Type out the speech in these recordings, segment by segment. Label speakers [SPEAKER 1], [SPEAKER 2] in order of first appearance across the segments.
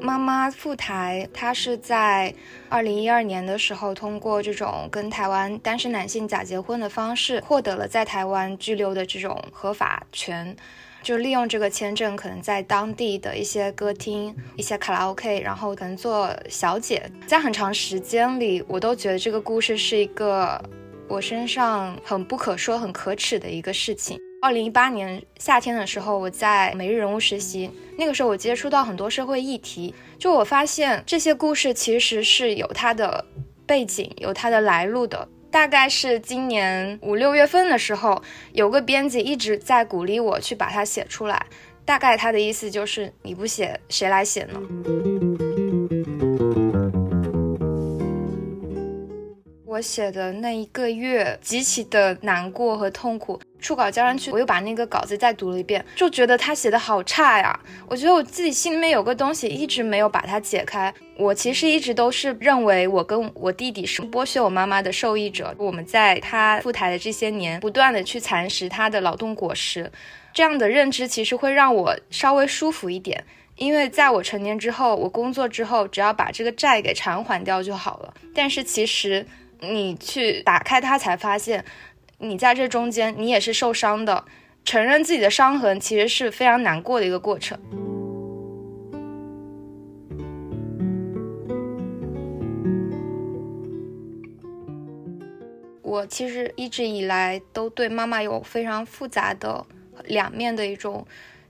[SPEAKER 1] 妈妈赴台，她是在二零一二年的时候，通过这种跟台湾单身男性假结婚的方式，获得了在台湾居留的这种合法权。就利用这个签证，可能在当地的一些歌厅、一些卡拉 OK，然后可能做小姐。在很长时间里，我都觉得这个故事是一个我身上很不可说、很可耻的一个事情。二零一八年夏天的时候，我在每日人物实习，那个时候我接触到很多社会议题，就我发现这些故事其实是有它的背景、有它的来路的。大概是今年五六月份的时候，有个编辑一直在鼓励我去把它写出来。大概他的意思就是，你不写，谁来写呢？我写的那一个月，极其的难过和痛苦。初稿交上去，我又把那个稿子再读了一遍，就觉得他写的好差呀。我觉得我自己心里面有个东西一直没有把它解开。我其实一直都是认为我跟我弟弟是剥削我妈妈的受益者。我们在他赴台的这些年，不断的去蚕食他的劳动果实，这样的认知其实会让我稍微舒服一点。因为在我成年之后，我工作之后，只要把这个债给偿还掉就好了。但是其实。你去打开它，才发现，你在这中间，你也是受伤的。承认自己的伤痕，其实是非常难过的一个过程。我其实一直以来都对妈妈有非常复杂的两面的一种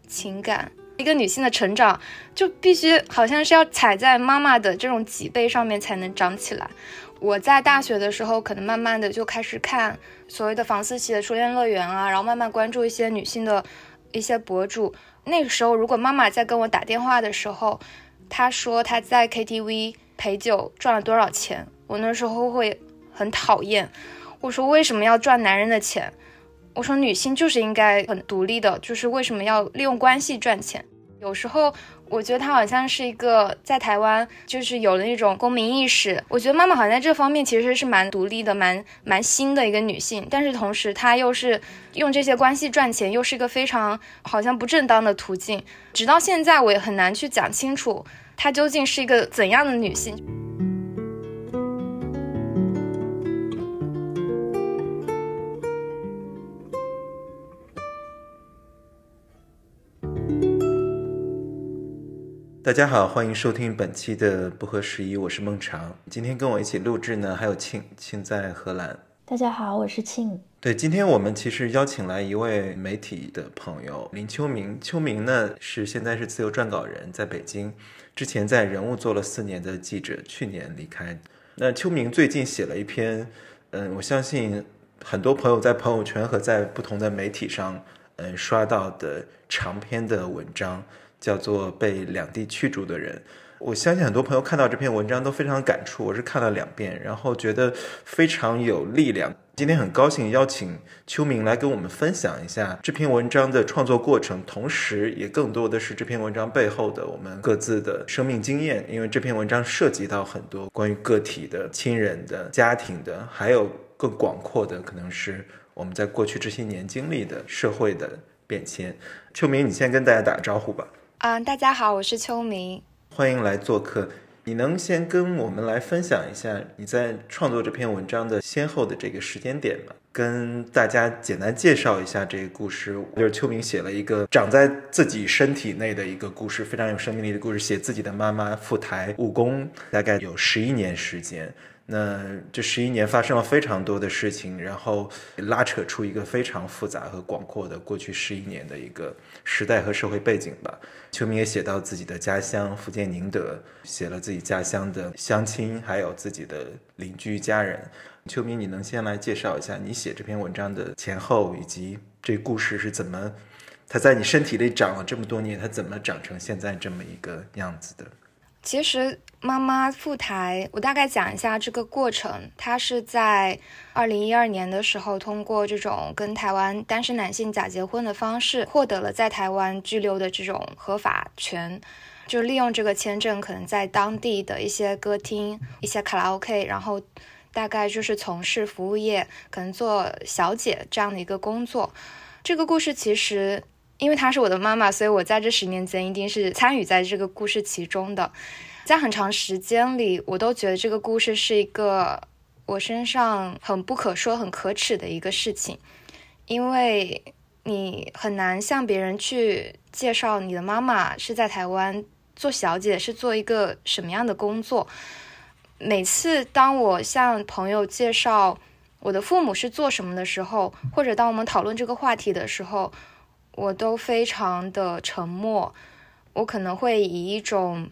[SPEAKER 1] 情感。一个女性的成长，就必须好像是要踩在妈妈的这种脊背上面才能长起来。我在大学的时候，可能慢慢的就开始看所谓的房思琪的初恋乐园啊，然后慢慢关注一些女性的一些博主。那个时候，如果妈妈在跟我打电话的时候，她说她在 KTV 陪酒赚了多少钱，我那时候会很讨厌。我说为什么要赚男人的钱？我说女性就是应该很独立的，就是为什么要利用关系赚钱？有时候。我觉得她好像是一个在台湾就是有了那种公民意识。我觉得妈妈好像在这方面其实是蛮独立的，蛮蛮新的一个女性。但是同时她又是用这些关系赚钱，又是一个非常好像不正当的途径。直到现在我也很难去讲清楚她究竟是一个怎样的女性。
[SPEAKER 2] 大家好，欢迎收听本期的不合时宜，我是孟尝。今天跟我一起录制呢，还有庆庆在荷兰。
[SPEAKER 3] 大家好，我是庆。
[SPEAKER 2] 对，今天我们其实邀请来一位媒体的朋友林秋明。秋明呢是现在是自由撰稿人，在北京，之前在人物做了四年的记者，去年离开。那秋明最近写了一篇，嗯，我相信很多朋友在朋友圈和在不同的媒体上，嗯，刷到的长篇的文章。叫做被两地驱逐的人，我相信很多朋友看到这篇文章都非常感触。我是看了两遍，然后觉得非常有力量。今天很高兴邀请秋明来跟我们分享一下这篇文章的创作过程，同时也更多的是这篇文章背后的我们各自的生命经验。因为这篇文章涉及到很多关于个体的、亲人的、家庭的，还有更广阔的，可能是我们在过去这些年经历的社会的变迁。秋明，你先跟大家打个招呼吧。
[SPEAKER 1] 嗯，大家好，我是秋明，
[SPEAKER 2] 欢迎来做客。你能先跟我们来分享一下你在创作这篇文章的先后的这个时间点吗？跟大家简单介绍一下这个故事。就是秋明写了一个长在自己身体内的一个故事，非常有生命力的故事，写自己的妈妈赴台务工，大概有十一年时间。那这十一年发生了非常多的事情，然后拉扯出一个非常复杂和广阔的过去十一年的一个时代和社会背景吧。秋明也写到自己的家乡福建宁德，写了自己家乡的乡亲，还有自己的邻居家人。秋明，你能先来介绍一下你写这篇文章的前后，以及这故事是怎么，它在你身体里长了这么多年，它怎么长成现在这么一个样子的？
[SPEAKER 1] 其实妈妈赴台，我大概讲一下这个过程。她是在二零一二年的时候，通过这种跟台湾单身男性假结婚的方式，获得了在台湾居留的这种合法权。就利用这个签证，可能在当地的一些歌厅、一些卡拉 OK，然后大概就是从事服务业，可能做小姐这样的一个工作。这个故事其实。因为她是我的妈妈，所以我在这十年间一定是参与在这个故事其中的。在很长时间里，我都觉得这个故事是一个我身上很不可说、很可耻的一个事情，因为你很难向别人去介绍你的妈妈是在台湾做小姐，是做一个什么样的工作。每次当我向朋友介绍我的父母是做什么的时候，或者当我们讨论这个话题的时候，我都非常的沉默。我可能会以一种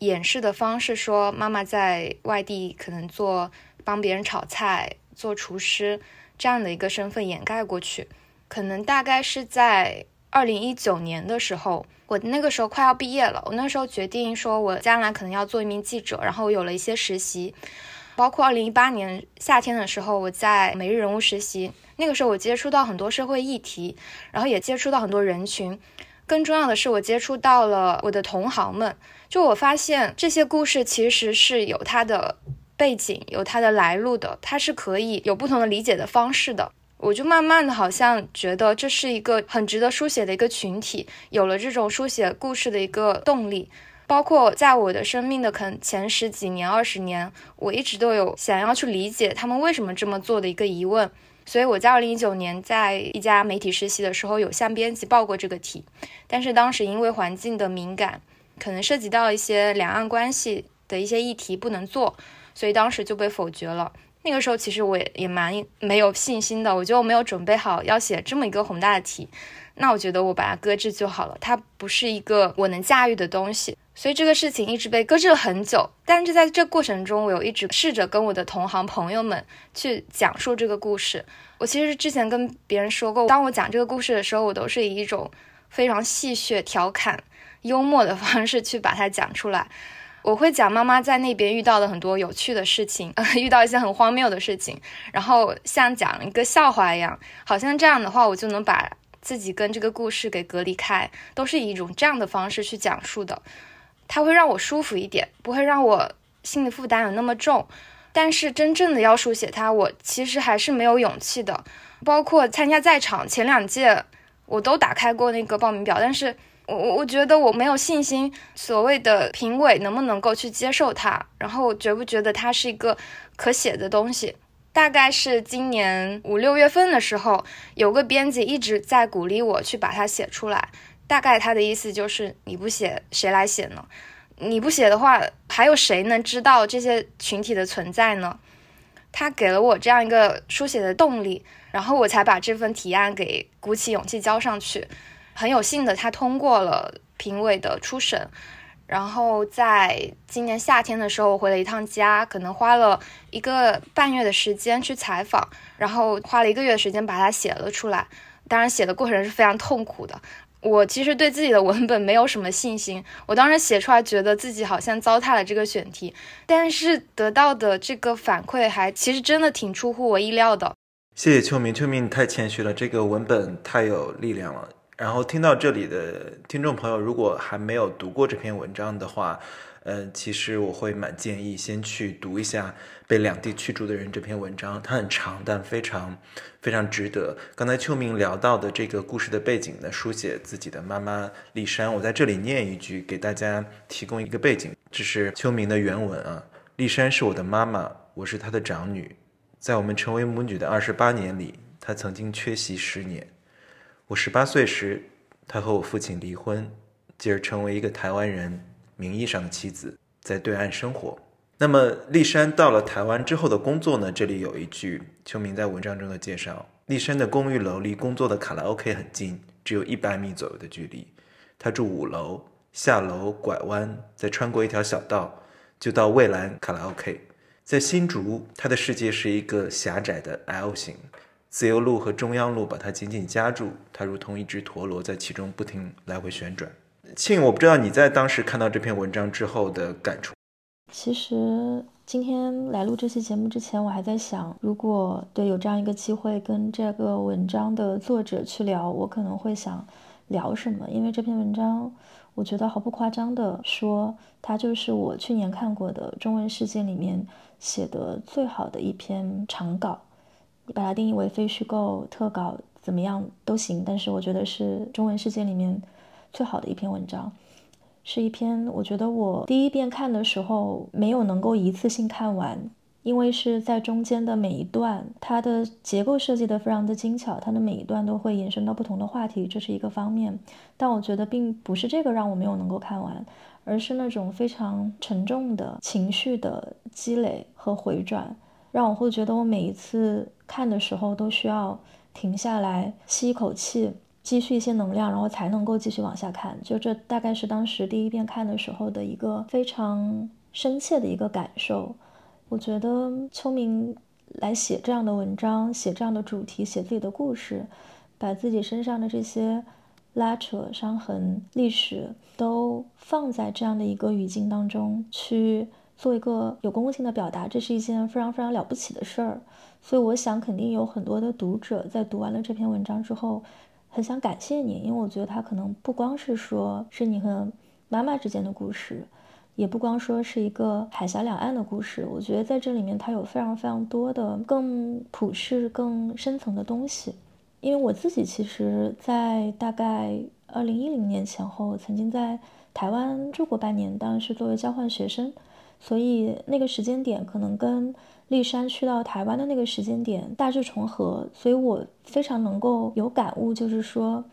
[SPEAKER 1] 掩饰的方式说，妈妈在外地可能做帮别人炒菜、做厨师这样的一个身份掩盖过去。可能大概是在二零一九年的时候。我那个时候快要毕业了，我那时候决定说，我将来可能要做一名记者，然后我有了一些实习，包括二零一八年夏天的时候，我在每日人物实习，那个时候我接触到很多社会议题，然后也接触到很多人群，更重要的是我接触到了我的同行们，就我发现这些故事其实是有它的背景，有它的来路的，它是可以有不同的理解的方式的。我就慢慢的好像觉得这是一个很值得书写的一个群体，有了这种书写故事的一个动力。包括在我的生命的可能前十几年、二十年，我一直都有想要去理解他们为什么这么做的一个疑问。所以我在二零一九年在一家媒体实习的时候，有向编辑报过这个题，但是当时因为环境的敏感，可能涉及到一些两岸关系的一些议题不能做，所以当时就被否决了。那个时候其实我也也蛮没有信心的，我觉得我没有准备好要写这么一个宏大的题，那我觉得我把它搁置就好了，它不是一个我能驾驭的东西，所以这个事情一直被搁置了很久。但是在这过程中，我有一直试着跟我的同行朋友们去讲述这个故事。我其实之前跟别人说过，当我讲这个故事的时候，我都是以一种非常戏谑、调侃、幽默的方式去把它讲出来。我会讲妈妈在那边遇到的很多有趣的事情，遇到一些很荒谬的事情，然后像讲一个笑话一样，好像这样的话我就能把自己跟这个故事给隔离开，都是以一种这样的方式去讲述的，它会让我舒服一点，不会让我心理负担有那么重。但是真正的要书写它，我其实还是没有勇气的。包括参加在场前两届，我都打开过那个报名表，但是。我我我觉得我没有信心，所谓的评委能不能够去接受它，然后觉不觉得它是一个可写的东西？大概是今年五六月份的时候，有个编辑一直在鼓励我去把它写出来。大概他的意思就是，你不写谁来写呢？你不写的话，还有谁能知道这些群体的存在呢？他给了我这样一个书写的动力，然后我才把这份提案给鼓起勇气交上去。很有幸的，他通过了评委的初审，然后在今年夏天的时候，我回了一趟家，可能花了一个半月的时间去采访，然后花了一个月的时间把它写了出来。当然，写的过程是非常痛苦的。我其实对自己的文本没有什么信心，我当时写出来觉得自己好像糟蹋了这个选题，但是得到的这个反馈还其实真的挺出乎我意料的。
[SPEAKER 2] 谢谢秋明，秋明你太谦虚了，这个文本太有力量了。然后听到这里的听众朋友，如果还没有读过这篇文章的话，嗯，其实我会蛮建议先去读一下《被两地驱逐的人》这篇文章。它很长，但非常非常值得。刚才秋明聊到的这个故事的背景呢，书写自己的妈妈丽珊，我在这里念一句，给大家提供一个背景，这是秋明的原文啊。丽珊是我的妈妈，我是她的长女，在我们成为母女的二十八年里，她曾经缺席十年。我十八岁时，他和我父亲离婚，继而成为一个台湾人，名义上的妻子，在对岸生活。那么，丽珊到了台湾之后的工作呢？这里有一句秋明在文章中的介绍：丽珊的公寓楼离工作的卡拉 OK 很近，只有一百米左右的距离。他住五楼，下楼拐弯，再穿过一条小道，就到蔚蓝卡拉 OK。在新竹，他的世界是一个狭窄的 L 型。自由路和中央路把它紧紧夹住，它如同一只陀螺在其中不停来回旋转。庆，我不知道你在当时看到这篇文章之后的感触。
[SPEAKER 3] 其实今天来录这期节目之前，我还在想，如果对有这样一个机会跟这个文章的作者去聊，我可能会想聊什么？因为这篇文章，我觉得毫不夸张的说，它就是我去年看过的中文世界里面写的最好的一篇长稿。你把它定义为非虚构特稿怎么样都行，但是我觉得是中文世界里面最好的一篇文章，是一篇我觉得我第一遍看的时候没有能够一次性看完。因为是在中间的每一段，它的结构设计的非常的精巧，它的每一段都会延伸到不同的话题，这是一个方面。但我觉得并不是这个让我没有能够看完，而是那种非常沉重的情绪的积累和回转，让我会觉得我每一次看的时候都需要停下来吸一口气，积蓄一些能量，然后才能够继续往下看。就这大概是当时第一遍看的时候的一个非常深切的一个感受。我觉得秋明来写这样的文章，写这样的主题，写自己的故事，把自己身上的这些拉扯、伤痕、历史都放在这样的一个语境当中去做一个有公共性的表达，这是一件非常非常了不起的事儿。所以我想，肯定有很多的读者在读完了这篇文章之后，很想感谢你，因为我觉得他可能不光是说是你和妈妈之间的故事。也不光说是一个海峡两岸的故事，我觉得在这里面它有非常非常多的更普世、更深层的东西。因为我自己其实，在大概二零一零年前后，曾经在台湾住过半年，当然是作为交换学生，所以那个时间点可能跟丽山去到台湾的那个时间点大致重合，所以我非常能够有感悟，就是说，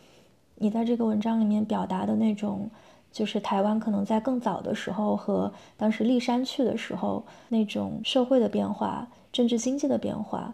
[SPEAKER 3] 你在这个文章里面表达的那种。就是台湾可能在更早的时候和当时丽山去的时候那种社会的变化、政治经济的变化，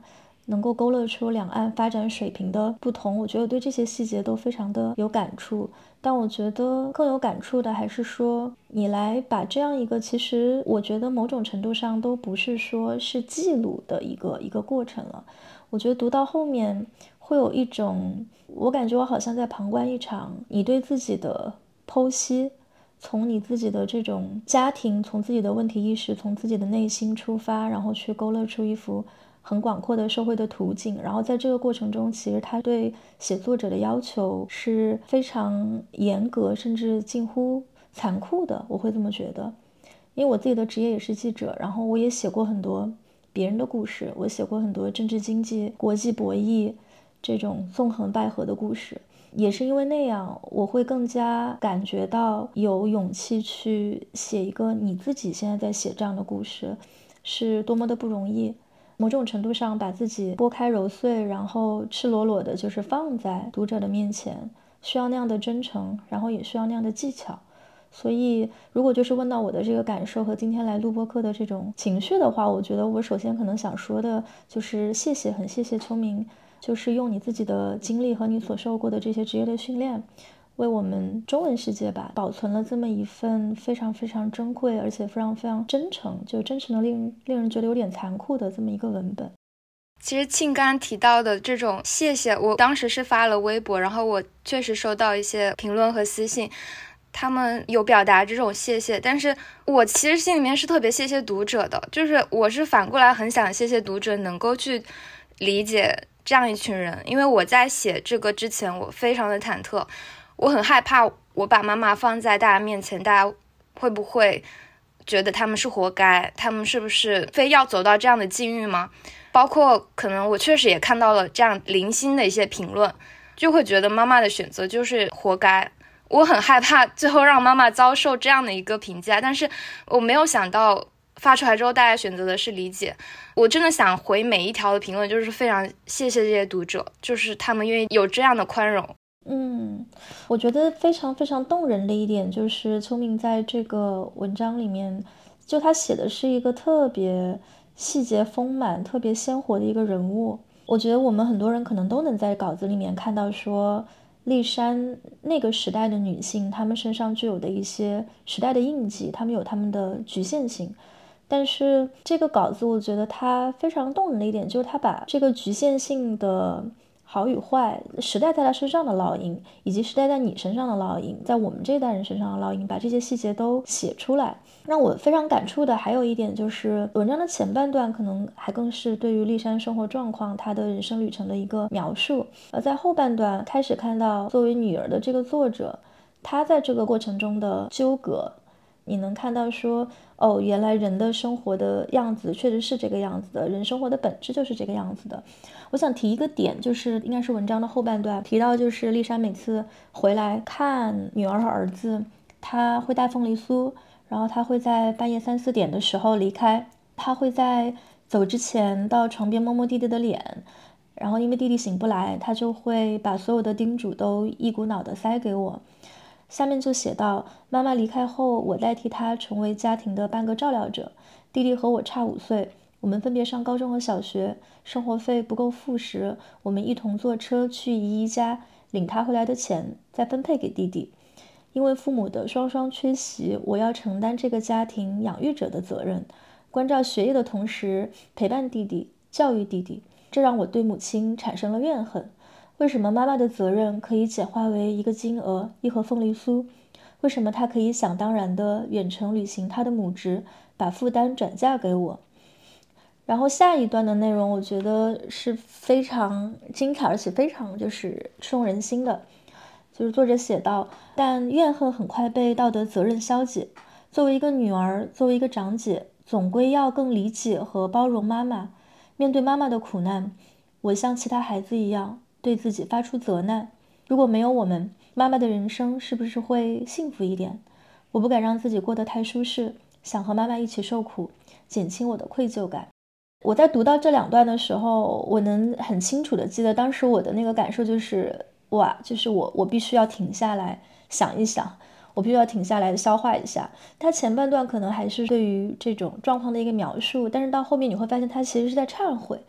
[SPEAKER 3] 能够勾勒出两岸发展水平的不同。我觉得对这些细节都非常的有感触。但我觉得更有感触的还是说，你来把这样一个其实我觉得某种程度上都不是说是记录的一个一个过程了。我觉得读到后面会有一种，我感觉我好像在旁观一场你对自己的。剖析，从你自己的这种家庭，从自己的问题意识，从自己的内心出发，然后去勾勒出一幅很广阔的社会的图景。然后在这个过程中，其实他对写作者的要求是非常严格，甚至近乎残酷的。我会这么觉得，因为我自己的职业也是记者，然后我也写过很多别人的故事，我写过很多政治经济、国际博弈这种纵横捭阖的故事。也是因为那样，我会更加感觉到有勇气去写一个你自己现在在写这样的故事，是多么的不容易。某种程度上，把自己剥开揉碎，然后赤裸裸的，就是放在读者的面前，需要那样的真诚，然后也需要那样的技巧。所以，如果就是问到我的这个感受和今天来录播课的这种情绪的话，我觉得我首先可能想说的就是谢谢，很谢谢秋明。就是用你自己的经历和你所受过的这些职业的训练，为我们中文世界吧保存了这么一份非常非常珍贵，而且非常非常真诚，就真诚的令令人觉得有点残酷的这么一个文本。
[SPEAKER 1] 其实庆刚刚提到的这种谢谢，我当时是发了微博，然后我确实收到一些评论和私信，他们有表达这种谢谢，但是我其实心里面是特别谢谢读者的，就是我是反过来很想谢谢读者能够去理解。这样一群人，因为我在写这个之前，我非常的忐忑，我很害怕我把妈妈放在大家面前，大家会不会觉得他们是活该？他们是不是非要走到这样的境遇吗？包括可能我确实也看到了这样零星的一些评论，就会觉得妈妈的选择就是活该。我很害怕最后让妈妈遭受这样的一个评价，但是我没有想到。发出来之后，大家选择的是理解。我真的想回每一条的评论，就是非常谢谢这些读者，就是他们愿意有这样的宽容。
[SPEAKER 3] 嗯，我觉得非常非常动人的一点就是秋明在这个文章里面，就他写的是一个特别细节丰满、特别鲜活的一个人物。我觉得我们很多人可能都能在稿子里面看到，说丽珊那个时代的女性，她们身上具有的一些时代的印记，她们有她们的局限性。但是这个稿子，我觉得它非常动人的一点，就是它把这个局限性的好与坏、时代在他身上的烙印，以及时代在你身上的烙印，在我们这一代人身上的烙印，把这些细节都写出来。让我非常感触的还有一点，就是文章的前半段可能还更是对于丽山生活状况、她的人生旅程的一个描述，而在后半段开始看到作为女儿的这个作者，她在这个过程中的纠葛。你能看到说，哦，原来人的生活的样子确实是这个样子的，人生活的本质就是这个样子的。我想提一个点，就是应该是文章的后半段提到，就是丽莎每次回来看女儿和儿子，她会带凤梨酥，然后她会在半夜三四点的时候离开，她会在走之前到床边摸摸弟弟的脸。然后因为弟弟醒不来，她就会把所有的叮嘱都一股脑的塞给我。下面就写到：妈妈离开后，我代替她成为家庭的半个照料者。弟弟和我差五岁，我们分别上高中和小学，生活费不够付时，我们一同坐车去姨姨家领她回来的钱，再分配给弟弟。因为父母的双双缺席，我要承担这个家庭养育者的责任，关照学业的同时陪伴弟弟，教育弟弟。这让我对母亲产生了怨恨。为什么妈妈的责任可以简化为一个金额，一盒凤梨酥？为什么她可以想当然的远程履行她的母职，把负担转嫁给我？然后下一段的内容，我觉得是非常精彩，而且非常就是触动人心的。就是作者写道：“但怨恨很快被道德责任消解。作为一个女儿，作为一个长姐，总归要更理解和包容妈妈。”面对妈妈的苦难，我像其他孩子一样对自己发出责难：如果没有我们，妈妈的人生是不是会幸福一点？我不敢让自己过得太舒适，想和妈妈一起受苦，减轻我的愧疚感。我在读到这两段的时候，我能很清楚的记得当时我的那个感受就是：哇，就是我，我必须要停下来想一想。我必须要停下来消化一下。他前半段可能还是对于这种状况的一个描述，但是到后面你会发现他其实是在忏悔。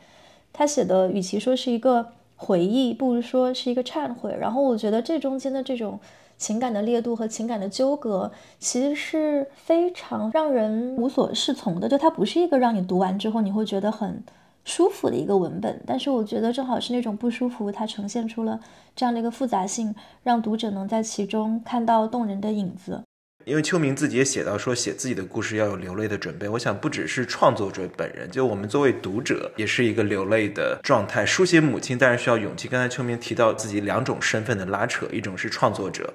[SPEAKER 3] 他写的与其说是一个回忆，不如说是一个忏悔。然后我觉得这中间的这种情感的烈度和情感的纠葛，其实是非常让人无所适从的。就它不是一个让你读完之后你会觉得很。舒服的一个文本，但是我觉得正好是那种不舒服，它呈现出了这样的一个复杂性，让读者能在其中看到动人的影子。
[SPEAKER 2] 因为秋明自己也写到说，写自己的故事要有流泪的准备。我想不只是创作者本人，就我们作为读者也是一个流泪的状态。书写母亲当然需要勇气。刚才秋明提到自己两种身份的拉扯，一种是创作者，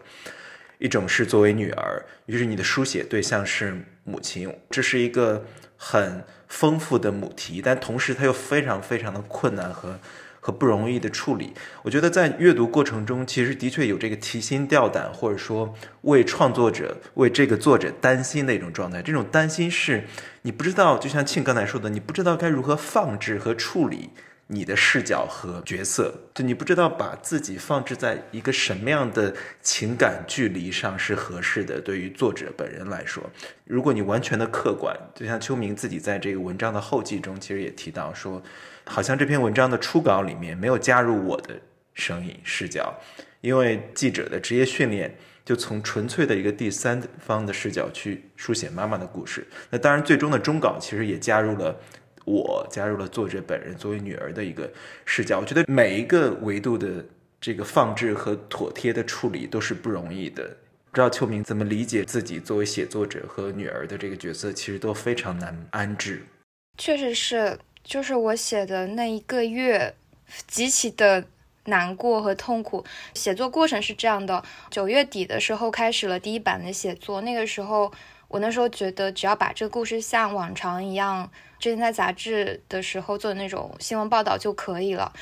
[SPEAKER 2] 一种是作为女儿。于是你的书写对象是母亲，这是一个很。丰富的母题，但同时它又非常非常的困难和和不容易的处理。我觉得在阅读过程中，其实的确有这个提心吊胆，或者说为创作者、为这个作者担心的一种状态。这种担心是你不知道，就像庆刚才说的，你不知道该如何放置和处理。你的视角和角色，就你不知道把自己放置在一个什么样的情感距离上是合适的。对于作者本人来说，如果你完全的客观，就像秋明自己在这个文章的后记中，其实也提到说，好像这篇文章的初稿里面没有加入我的声音视角，因为记者的职业训练就从纯粹的一个第三方的视角去书写妈妈的故事。那当然，最终的终稿其实也加入了。我加入了作者本人作为女儿的一个视角，我觉得每一个维度的这个放置和妥帖的处理都是不容易的。不知道秋明怎么理解自己作为写作者和女儿的这个角色，其实都非常难安置。
[SPEAKER 1] 确实是，就是我写的那一个月，极其的难过和痛苦。写作过程是这样的：九月底的时候开始了第一版的写作，那个时候我那时候觉得，只要把这个故事像往常一样。之前在杂志的时候做的那种新闻报道就可以了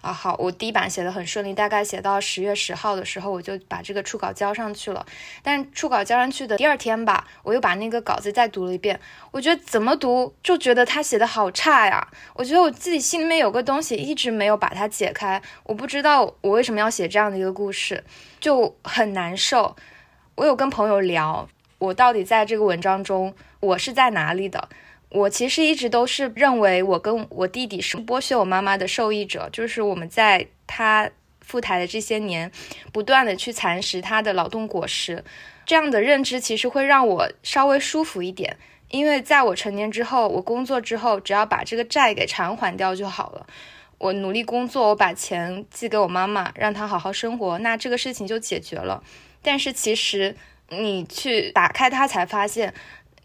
[SPEAKER 1] 啊。好，我第一版写的很顺利，大概写到十月十号的时候，我就把这个初稿交上去了。但初稿交上去的第二天吧，我又把那个稿子再读了一遍。我觉得怎么读就觉得他写的好差呀。我觉得我自己心里面有个东西一直没有把它解开，我不知道我为什么要写这样的一个故事，就很难受。我有跟朋友聊，我到底在这个文章中我是在哪里的。我其实一直都是认为，我跟我弟弟是剥削我妈妈的受益者，就是我们在他赴台的这些年，不断的去蚕食他的劳动果实，这样的认知其实会让我稍微舒服一点，因为在我成年之后，我工作之后，只要把这个债给偿还掉就好了。我努力工作，我把钱寄给我妈妈，让她好好生活，那这个事情就解决了。但是其实你去打开它，才发现。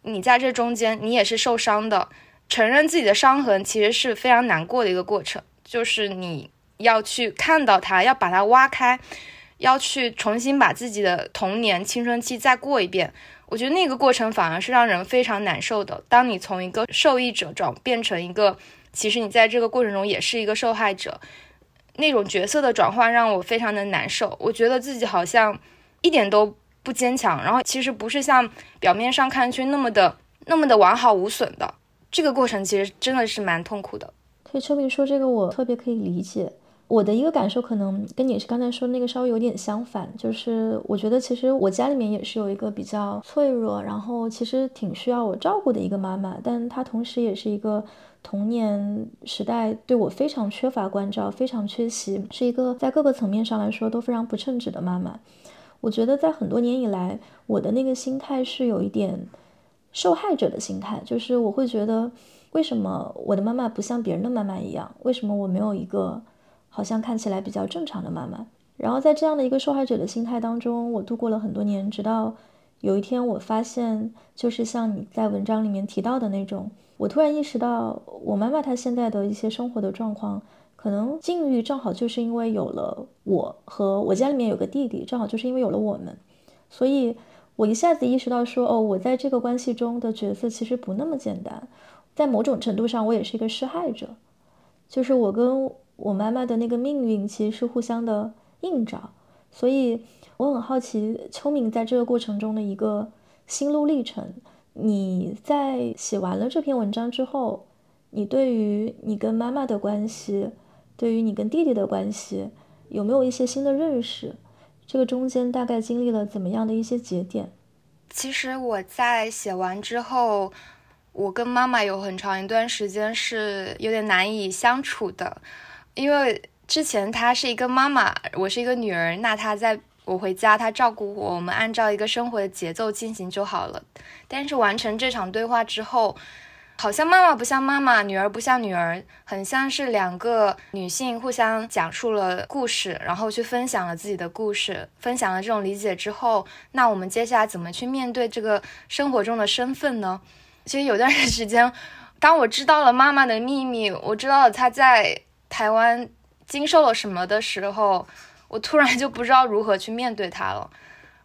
[SPEAKER 1] 你在这中间，你也是受伤的。承认自己的伤痕，其实是非常难过的一个过程。就是你要去看到它，要把它挖开。要去重新把自己的童年青春期再过一遍。我觉得那个过程反而是让人非常难受的。当你从一个受益者转变成一个，其实你在这个过程中也是一个受害者，那种角色的转换让我非常的难受。我觉得自己好像一点都不坚强，然后其实不是像表面上看去那么的那么的完好无损的。这个过程其实真的是蛮痛苦的。
[SPEAKER 3] 对秋明说这个，我特别可以理解。我的一个感受可能跟你是刚才说那个稍微有点相反，就是我觉得其实我家里面也是有一个比较脆弱，然后其实挺需要我照顾的一个妈妈，但她同时也是一个童年时代对我非常缺乏关照、非常缺席，是一个在各个层面上来说都非常不称职的妈妈。我觉得在很多年以来，我的那个心态是有一点受害者的心态，就是我会觉得为什么我的妈妈不像别人的妈妈一样，为什么我没有一个。好像看起来比较正常的妈妈，然后在这样的一个受害者的心态当中，我度过了很多年，直到有一天我发现，就是像你在文章里面提到的那种，我突然意识到，我妈妈她现在的一些生活的状况，可能境遇正好就是因为有了我和我家里面有个弟弟，正好就是因为有了我们，所以我一下子意识到说，哦，我在这个关系中的角色其实不那么简单，在某种程度上，我也是一个施害者，就是我跟。我妈妈的那个命运其实是互相的映照，所以我很好奇秋敏在这个过程中的一个心路历程。你在写完了这篇文章之后，你对于你跟妈妈的关系，对于你跟弟弟的关系，有没有一些新的认识？这个中间大概经历了怎么样的一些节点？
[SPEAKER 1] 其实我在写完之后，我跟妈妈有很长一段时间是有点难以相处的。因为之前她是一个妈妈，我是一个女儿，那她在我回家，她照顾我，我们按照一个生活的节奏进行就好了。但是完成这场对话之后，好像妈妈不像妈妈，女儿不像女儿，很像是两个女性互相讲述了故事，然后去分享了自己的故事，分享了这种理解之后，那我们接下来怎么去面对这个生活中的身份呢？其实有段时间，当我知道了妈妈的秘密，我知道了她在。台湾经受了什么的时候，我突然就不知道如何去面对她了。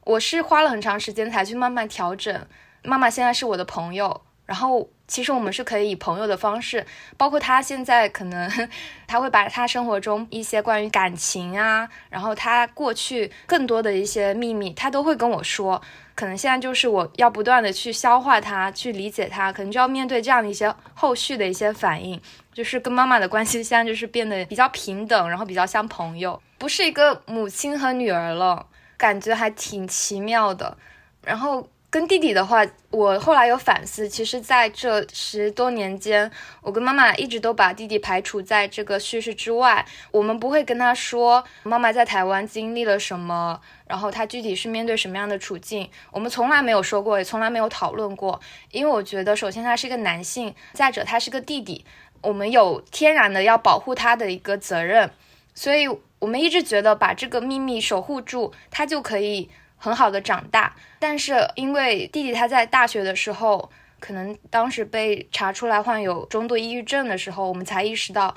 [SPEAKER 1] 我是花了很长时间才去慢慢调整。妈妈现在是我的朋友，然后其实我们是可以以朋友的方式，包括他现在可能 他会把他生活中一些关于感情啊，然后他过去更多的一些秘密，他都会跟我说。可能现在就是我要不断的去消化它，去理解它，可能就要面对这样的一些后续的一些反应。就是跟妈妈的关系现在就是变得比较平等，然后比较像朋友，不是一个母亲和女儿了，感觉还挺奇妙的。然后。跟弟弟的话，我后来有反思，其实在这十多年间，我跟妈妈一直都把弟弟排除在这个叙事之外。我们不会跟他说妈妈在台湾经历了什么，然后他具体是面对什么样的处境，我们从来没有说过，也从来没有讨论过。因为我觉得，首先他是一个男性，再者他是个弟弟，我们有天然的要保护他的一个责任，所以我们一直觉得把这个秘密守护住，他就可以。很好的长大，但是因为弟弟他在大学的时候，可能当时被查出来患有中度抑郁症的时候，我们才意识到，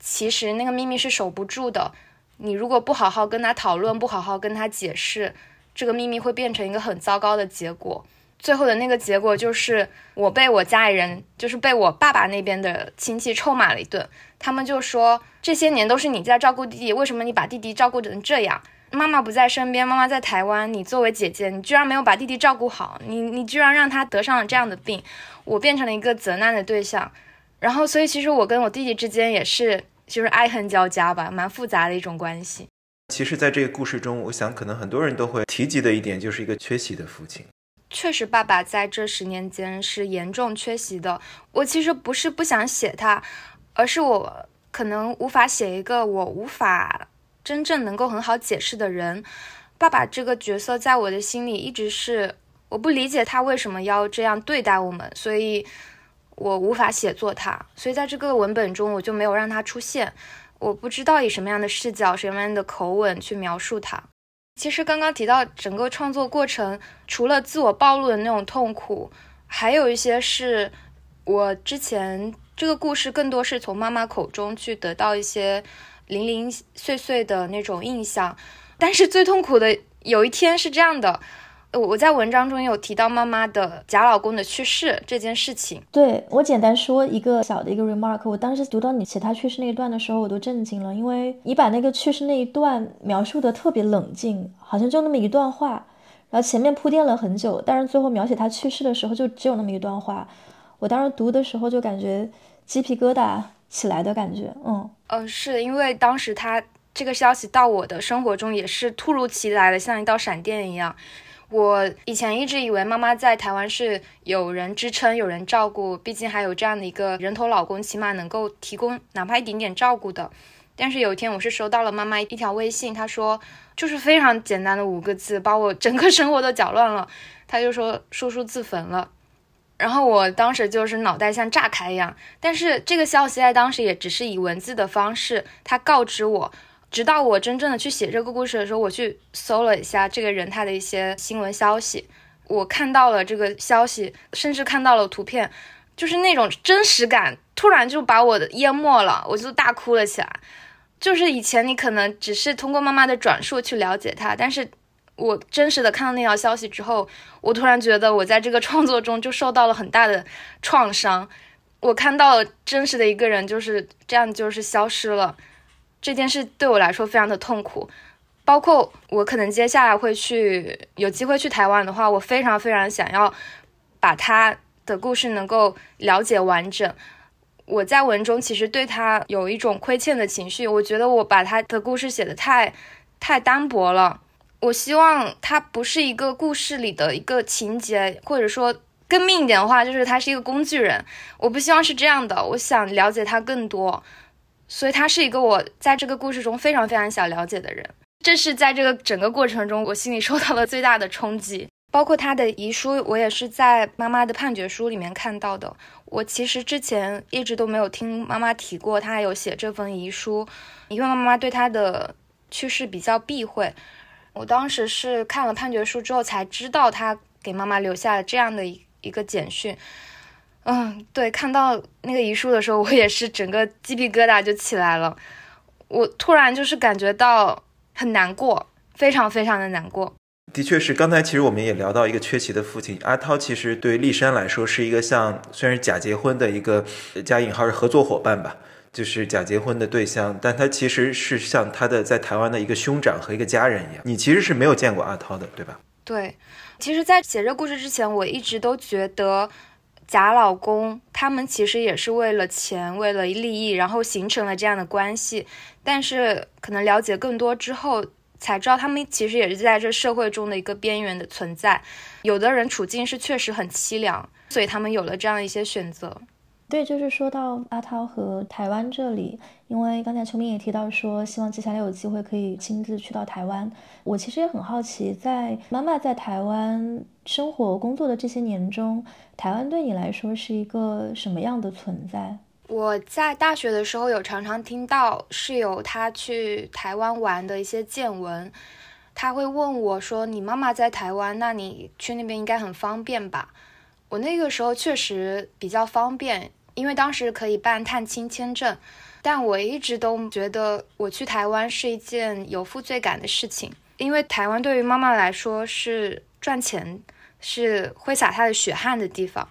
[SPEAKER 1] 其实那个秘密是守不住的。你如果不好好跟他讨论，不好好跟他解释，这个秘密会变成一个很糟糕的结果。最后的那个结果就是我被我家里人，就是被我爸爸那边的亲戚臭骂了一顿。他们就说这些年都是你在照顾弟弟，为什么你把弟弟照顾成这样？妈妈不在身边，妈妈在台湾。你作为姐姐，你居然没有把弟弟照顾好，你你居然让他得上了这样的病，我变成了一个责难的对象。然后，所以其实我跟我弟弟之间也是，就是爱恨交加吧，蛮复杂的一种关系。
[SPEAKER 2] 其实，在这个故事中，我想可能很多人都会提及的一点，就是一个缺席的父亲。
[SPEAKER 1] 确实，爸爸在这十年间是严重缺席的。我其实不是不想写他，而是我可能无法写一个我无法。真正能够很好解释的人，爸爸这个角色在我的心里一直是我不理解他为什么要这样对待我们，所以我无法写作他，所以在这个文本中我就没有让他出现。我不知道以什么样的视角、什么样的口吻去描述他。其实刚刚提到整个创作过程，除了自我暴露的那种痛苦，还有一些是我之前这个故事更多是从妈妈口中去得到一些。零零碎碎的那种印象，但是最痛苦的有一天是这样的。我我在文章中有提到妈妈的假老公的去世这件事情。
[SPEAKER 3] 对我简单说一个小的一个 remark，我当时读到你写他去世那一段的时候，我都震惊了，因为你把那个去世那一段描述的特别冷静，好像就那么一段话，然后前面铺垫了很久，但是最后描写他去世的时候就只有那么一段话。我当时读的时候就感觉鸡皮疙瘩起来的感觉，嗯
[SPEAKER 1] 嗯，是因为当时他这个消息到我的生活中也是突如其来的，像一道闪电一样。我以前一直以为妈妈在台湾是有人支撑、有人照顾，毕竟还有这样的一个人头老公，起码能够提供哪怕一点点照顾的。但是有一天，我是收到了妈妈一条微信，她说就是非常简单的五个字，把我整个生活都搅乱了。她就说叔叔自焚了，然后我当时就是脑袋像炸开一样。但是这个消息在当时也只是以文字的方式，他告知我。直到我真正的去写这个故事的时候，我去搜了一下这个人他的一些新闻消息，我看到了这个消息，甚至看到了图片，就是那种真实感突然就把我的淹没了，我就大哭了起来。就是以前你可能只是通过妈妈的转述去了解他，但是我真实的看到那条消息之后，我突然觉得我在这个创作中就受到了很大的创伤。我看到了真实的一个人就是这样，就是消失了。这件事对我来说非常的痛苦，包括我可能接下来会去有机会去台湾的话，我非常非常想要把他的故事能够了解完整。我在文中其实对他有一种亏欠的情绪，我觉得我把他的故事写的太太单薄了。我希望他不是一个故事里的一个情节，或者说更命一点的话，就是他是一个工具人。我不希望是这样的，我想了解他更多。所以他是一个我在这个故事中非常非常想了解的人，这是在这个整个过程中我心里受到了最大的冲击。包括他的遗书，我也是在妈妈的判决书里面看到的。我其实之前一直都没有听妈妈提过，她有写这份遗书，因为妈妈对她的去世比较避讳。我当时是看了判决书之后才知道，他给妈妈留下了这样的一一个简讯。嗯，对，看到那个遗书的时候，我也是整个鸡皮疙瘩就起来了。我突然就是感觉到很难过，非常非常的难过。
[SPEAKER 2] 的确是，刚才其实我们也聊到一个缺席的父亲阿涛，其实对丽珊来说是一个像虽然是假结婚的一个加引号是合作伙伴吧，就是假结婚的对象，但他其实是像他的在台湾的一个兄长和一个家人一样。你其实是没有见过阿涛的，对吧？
[SPEAKER 1] 对，其实，在写这故事之前，我一直都觉得。假老公，他们其实也是为了钱，为了利益，然后形成了这样的关系。但是可能了解更多之后，才知道他们其实也是在这社会中的一个边缘的存在。有的人处境是确实很凄凉，所以他们有了这样一些选择。
[SPEAKER 3] 对，就是说到阿涛和台湾这里，因为刚才秋明也提到说，希望接下来有机会可以亲自去到台湾。我其实也很好奇，在妈妈在台湾生活工作的这些年中，台湾对你来说是一个什么样的存在？
[SPEAKER 1] 我在大学的时候有常常听到室友他去台湾玩的一些见闻，他会问我说：“你妈妈在台湾，那你去那边应该很方便吧？”我那个时候确实比较方便。因为当时可以办探亲签证，但我一直都觉得我去台湾是一件有负罪感的事情。因为台湾对于妈妈来说是赚钱，是挥洒她的血汗的地方。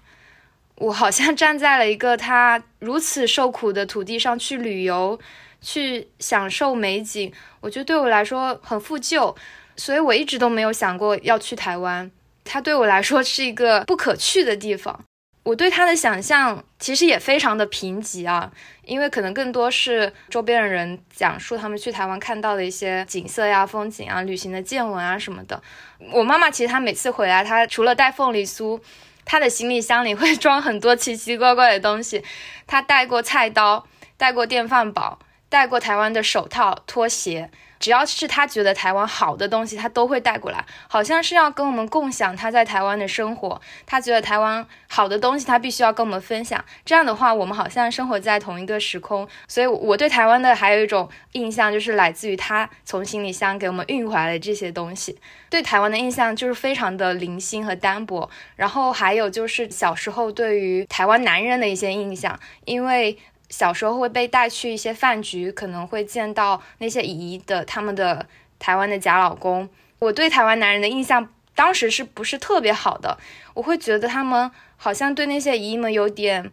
[SPEAKER 1] 我好像站在了一个她如此受苦的土地上去旅游，去享受美景，我觉得对我来说很负疚，所以我一直都没有想过要去台湾。它对我来说是一个不可去的地方。我对他的想象其实也非常的贫瘠啊，因为可能更多是周边的人讲述他们去台湾看到的一些景色呀、风景啊、旅行的见闻啊什么的。我妈妈其实她每次回来，她除了带凤梨酥，她的行李箱里会 装很多奇奇怪怪的东西。她带过菜刀，带过电饭煲，带过台湾的手套、拖鞋。只要是他觉得台湾好的东西，他都会带过来，好像是要跟我们共享他在台湾的生活。他觉得台湾好的东西，他必须要跟我们分享。这样的话，我们好像生活在同一个时空。所以，我对台湾的还有一种印象，就是来自于他从行李箱给我们运回来的这些东西。对台湾的印象就是非常的零星和单薄。然后还有就是小时候对于台湾男人的一些印象，因为。小时候会被带去一些饭局，可能会见到那些姨姨的他们的台湾的假老公。我对台湾男人的印象当时是不是特别好的？我会觉得他们好像对那些姨姨们有点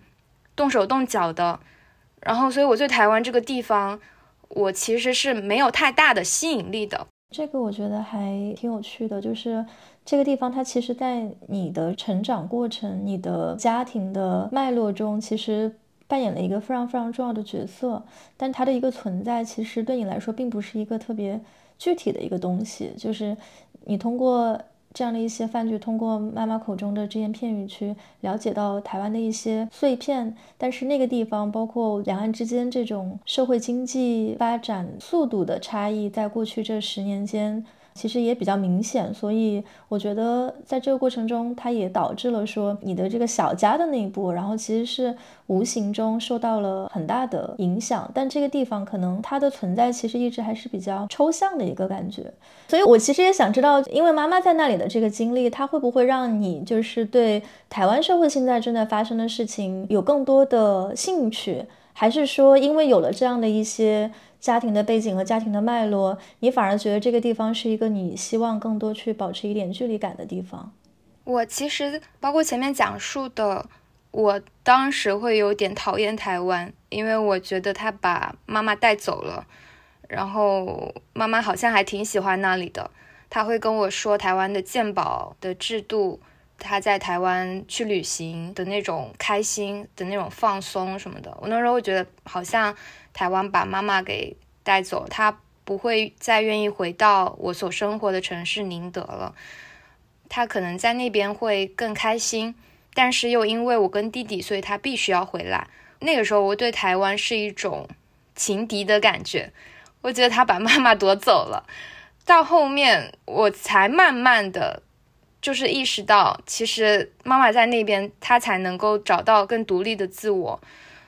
[SPEAKER 1] 动手动脚的，然后所以我对台湾这个地方，我其实是没有太大的吸引力的。
[SPEAKER 3] 这个我觉得还挺有趣的，就是这个地方它其实，在你的成长过程、你的家庭的脉络中，其实扮演了一个非常非常重要的角色。但它的一个存在，其实对你来说，并不是一个特别。具体的一个东西，就是你通过这样的一些饭局，通过妈妈口中的只言片语去了解到台湾的一些碎片，但是那个地方，包括两岸之间这种社会经济发展速度的差异，在过去这十年间。其实也比较明显，所以我觉得在这个过程中，它也导致了说你的这个小家的内部，然后其实是无形中受到了很大的影响。但这个地方可能它的存在其实一直还是比较抽象的一个感觉。所以我其实也想知道，因为妈妈在那里的这个经历，它会不会让你就是对台湾社会现在正在发生的事情有更多的兴趣，还是说因为有了这样的一些？家庭的背景和家庭的脉络，你反而觉得这个地方是一个你希望更多去保持一点距离感的地方。
[SPEAKER 1] 我其实包括前面讲述的，我当时会有点讨厌台湾，因为我觉得他把妈妈带走了，然后妈妈好像还挺喜欢那里的。他会跟我说台湾的鉴宝的制度，他在台湾去旅行的那种开心的那种放松什么的。我那时候会觉得好像。台湾把妈妈给带走，他不会再愿意回到我所生活的城市宁德了。他可能在那边会更开心，但是又因为我跟弟弟，所以他必须要回来。那个时候，我对台湾是一种情敌的感觉。我觉得他把妈妈夺走了，到后面我才慢慢的就是意识到，其实妈妈在那边，她才能够找到更独立的自我，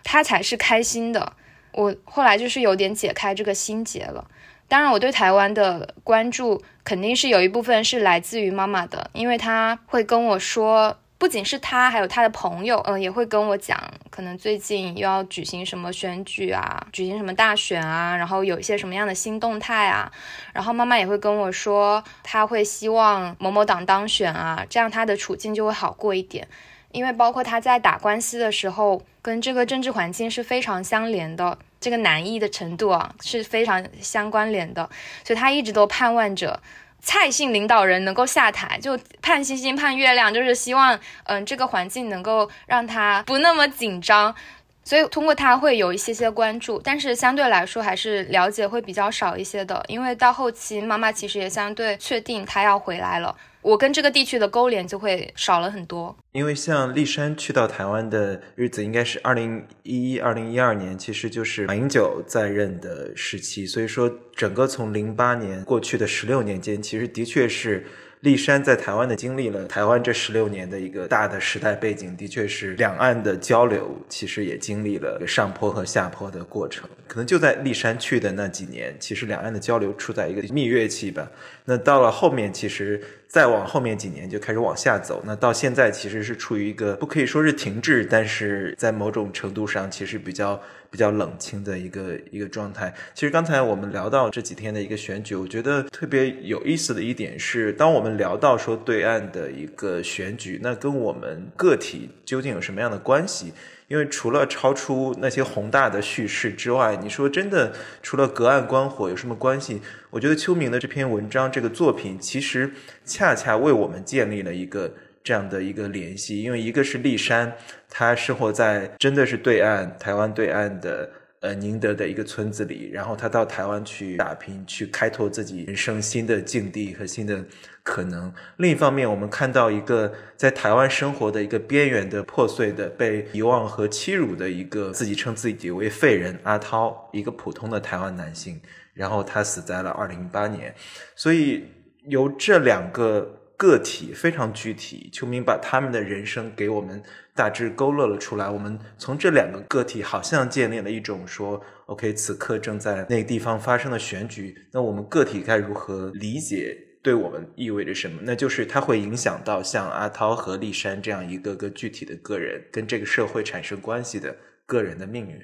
[SPEAKER 1] 她才是开心的。我后来就是有点解开这个心结了。当然，我对台湾的关注肯定是有一部分是来自于妈妈的，因为她会跟我说，不仅是她，还有她的朋友，嗯，也会跟我讲，可能最近又要举行什么选举啊，举行什么大选啊，然后有一些什么样的新动态啊。然后妈妈也会跟我说，她会希望某某党当选啊，这样她的处境就会好过一点。因为包括他在打官司的时候，跟这个政治环境是非常相连的。这个难易的程度啊是非常相关联的，所以他一直都盼望着蔡姓领导人能够下台，就盼星星盼月亮，就是希望嗯这个环境能够让他不那么紧张，所以通过他会有一些些关注，但是相对来说还是了解会比较少一些的，因为到后期妈妈其实也相对确定他要回来了。我跟这个地区的勾连就会少了很多，
[SPEAKER 2] 因为像丽山去到台湾的日子应该是二零一一、二零一二年，其实就是马英九在任的时期，所以说整个从零八年过去的十六年间，其实的确是。丽山在台湾的经历了台湾这十六年的一个大的时代背景，的确是两岸的交流，其实也经历了上坡和下坡的过程。可能就在丽山去的那几年，其实两岸的交流处在一个蜜月期吧。那到了后面，其实再往后面几年就开始往下走。那到现在其实是处于一个不可以说是停滞，但是在某种程度上其实比较。比较冷清的一个一个状态。其实刚才我们聊到这几天的一个选举，我觉得特别有意思的一点是，当我们聊到说对岸的一个选举，那跟我们个体究竟有什么样的关系？因为除了超出那些宏大的叙事之外，你说真的，除了隔岸观火有什么关系？我觉得秋明的这篇文章、这个作品，其实恰恰为我们建立了一个。这样的一个联系，因为一个是丽珊，她生活在真的是对岸台湾对岸的呃宁德的一个村子里，然后她到台湾去打拼，去开拓自己人生新的境地和新的可能。另一方面，我们看到一个在台湾生活的一个边缘的破碎的被遗忘和欺辱的一个自己称自己为废人阿涛，一个普通的台湾男性，然后他死在了二零一八年，所以由这两个。个体非常具体，秋明把他们的人生给我们大致勾勒了出来。我们从这两个个体好像建立了一种说：“OK，此刻正在那个地方发生的选举，那我们个体该如何理解？对我们意味着什么？那就是它会影响到像阿涛和丽珊这样一个个具体的个人跟这个社会产生关系的个人的命运。”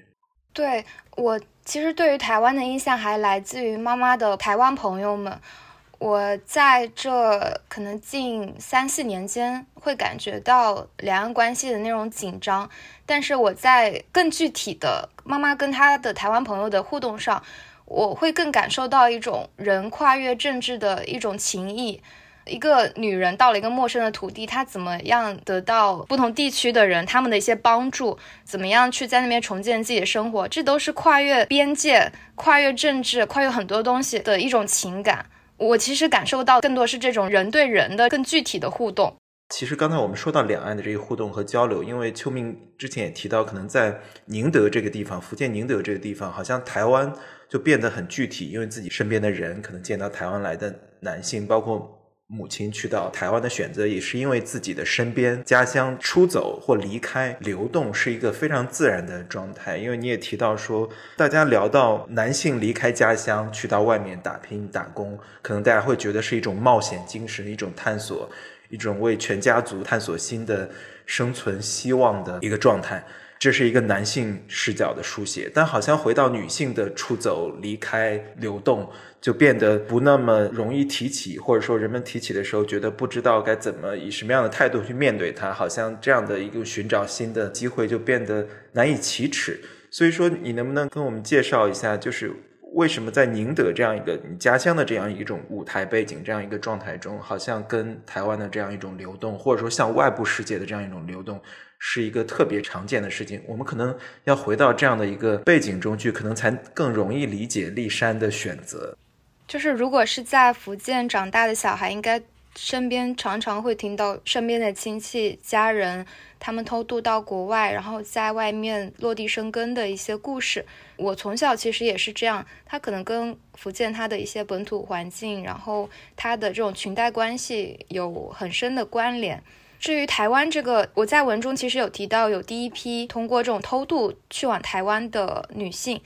[SPEAKER 1] 对我其实对于台湾的印象还来自于妈妈的台湾朋友们。我在这可能近三四年间会感觉到两岸关系的那种紧张，但是我在更具体的妈妈跟她的台湾朋友的互动上，我会更感受到一种人跨越政治的一种情谊。一个女人到了一个陌生的土地，她怎么样得到不同地区的人他们的一些帮助？怎么样去在那边重建自己的生活？这都是跨越边界、跨越政治、跨越很多东西的一种情感。我其实感受到更多是这种人对人的更具体的互动。
[SPEAKER 2] 其实刚才我们说到两岸的这个互动和交流，因为秋明之前也提到，可能在宁德这个地方，福建宁德这个地方，好像台湾就变得很具体，因为自己身边的人可能见到台湾来的男性，包括。母亲去到台湾的选择，也是因为自己的身边家乡出走或离开流动是一个非常自然的状态。因为你也提到说，大家聊到男性离开家乡去到外面打拼打工，可能大家会觉得是一种冒险精神、一种探索、一种为全家族探索新的生存希望的一个状态。这是一个男性视角的书写，但好像回到女性的出走、离开、流动，就变得不那么容易提起，或者说人们提起的时候，觉得不知道该怎么以什么样的态度去面对它，好像这样的一个寻找新的机会就变得难以启齿。所以说，你能不能跟我们介绍一下，就是为什么在宁德这样一个你家乡的这样一种舞台背景、这样一个状态中，好像跟台湾的这样一种流动，或者说像外部世界的这样一种流动？是一个特别常见的事情，我们可能要回到这样的一个背景中去，可能才更容易理解立山的选择。
[SPEAKER 1] 就是如果是在福建长大的小孩，应该身边常常会听到身边的亲戚家人他们偷渡到国外，然后在外面落地生根的一些故事。我从小其实也是这样，他可能跟福建他的一些本土环境，然后他的这种裙带关系有很深的关联。至于台湾这个，我在文中其实有提到，有第一批通过这种偷渡去往台湾的女性。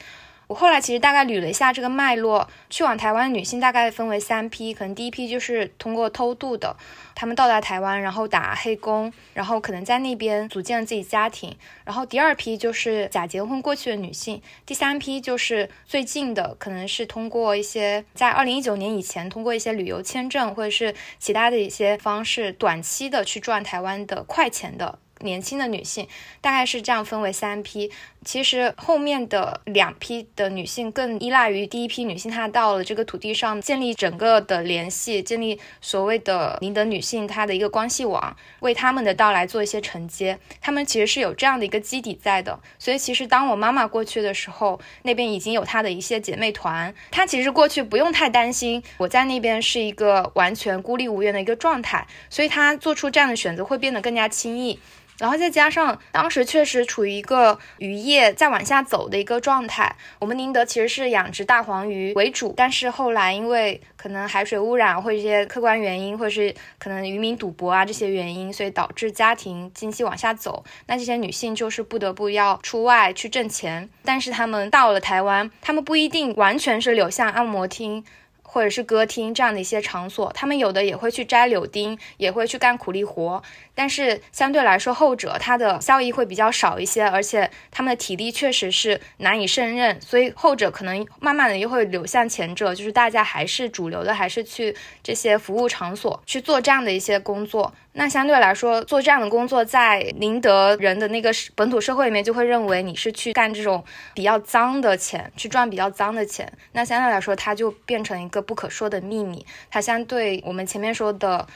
[SPEAKER 1] 我后来其实大概捋了一下这个脉络，去往台湾的女性大概分为三批，可能第一批就是通过偷渡的，她们到达台湾，然后打黑工，然后可能在那边组建了自己家庭，然后第二批就是假结婚过去的女性，第三批就是最近的，可能是通过一些在二零一九年以前通过一些旅游签证或者是其他的一些方式，短期的去赚台湾的快钱的。年轻的女性大概是这样分为三批，其实后面的两批的女性更依赖于第一批女性，她到了这个土地上建立整个的联系，建立所谓的宁德女性她的一个关系网，为他们的到来做一些承接。他们其实是有这样的一个基底在的，所以其实当我妈妈过去的时候，那边已经有她的一些姐妹团，她其实过去不用太担心我在那边是一个完全孤立无援的一个状态，所以她做出这样的选择会变得更加轻易。然后再加上当时确实处于一个渔业在往下走的一个状态，我们宁德其实是养殖大黄鱼为主，但是后来因为可能海水污染或者一些客观原因，或是可能渔民赌博啊这些原因，所以导致家庭经济往下走，那这些女性就是不得不要出外去挣钱，但是她们到了台湾，她们不一定完全是流向按摩厅。或者是歌厅这样的一些场所，他们有的也会去摘柳丁，也会去干苦力活，但是相对来说，后者它的效益会比较少一些，而且他们的体力确实是难以胜任，所以后者可能慢慢的又会流向前者，就是大家还是主流的，还是去这些服务场所去做这样的一些工作。那相对来说，做这样的工作，在宁德人的那个本土社会里面，就会认为你是去干这种比较脏的钱，去赚比较脏的钱。那相对来说，它就变成一个不可说的秘密。它相对我们前面说的，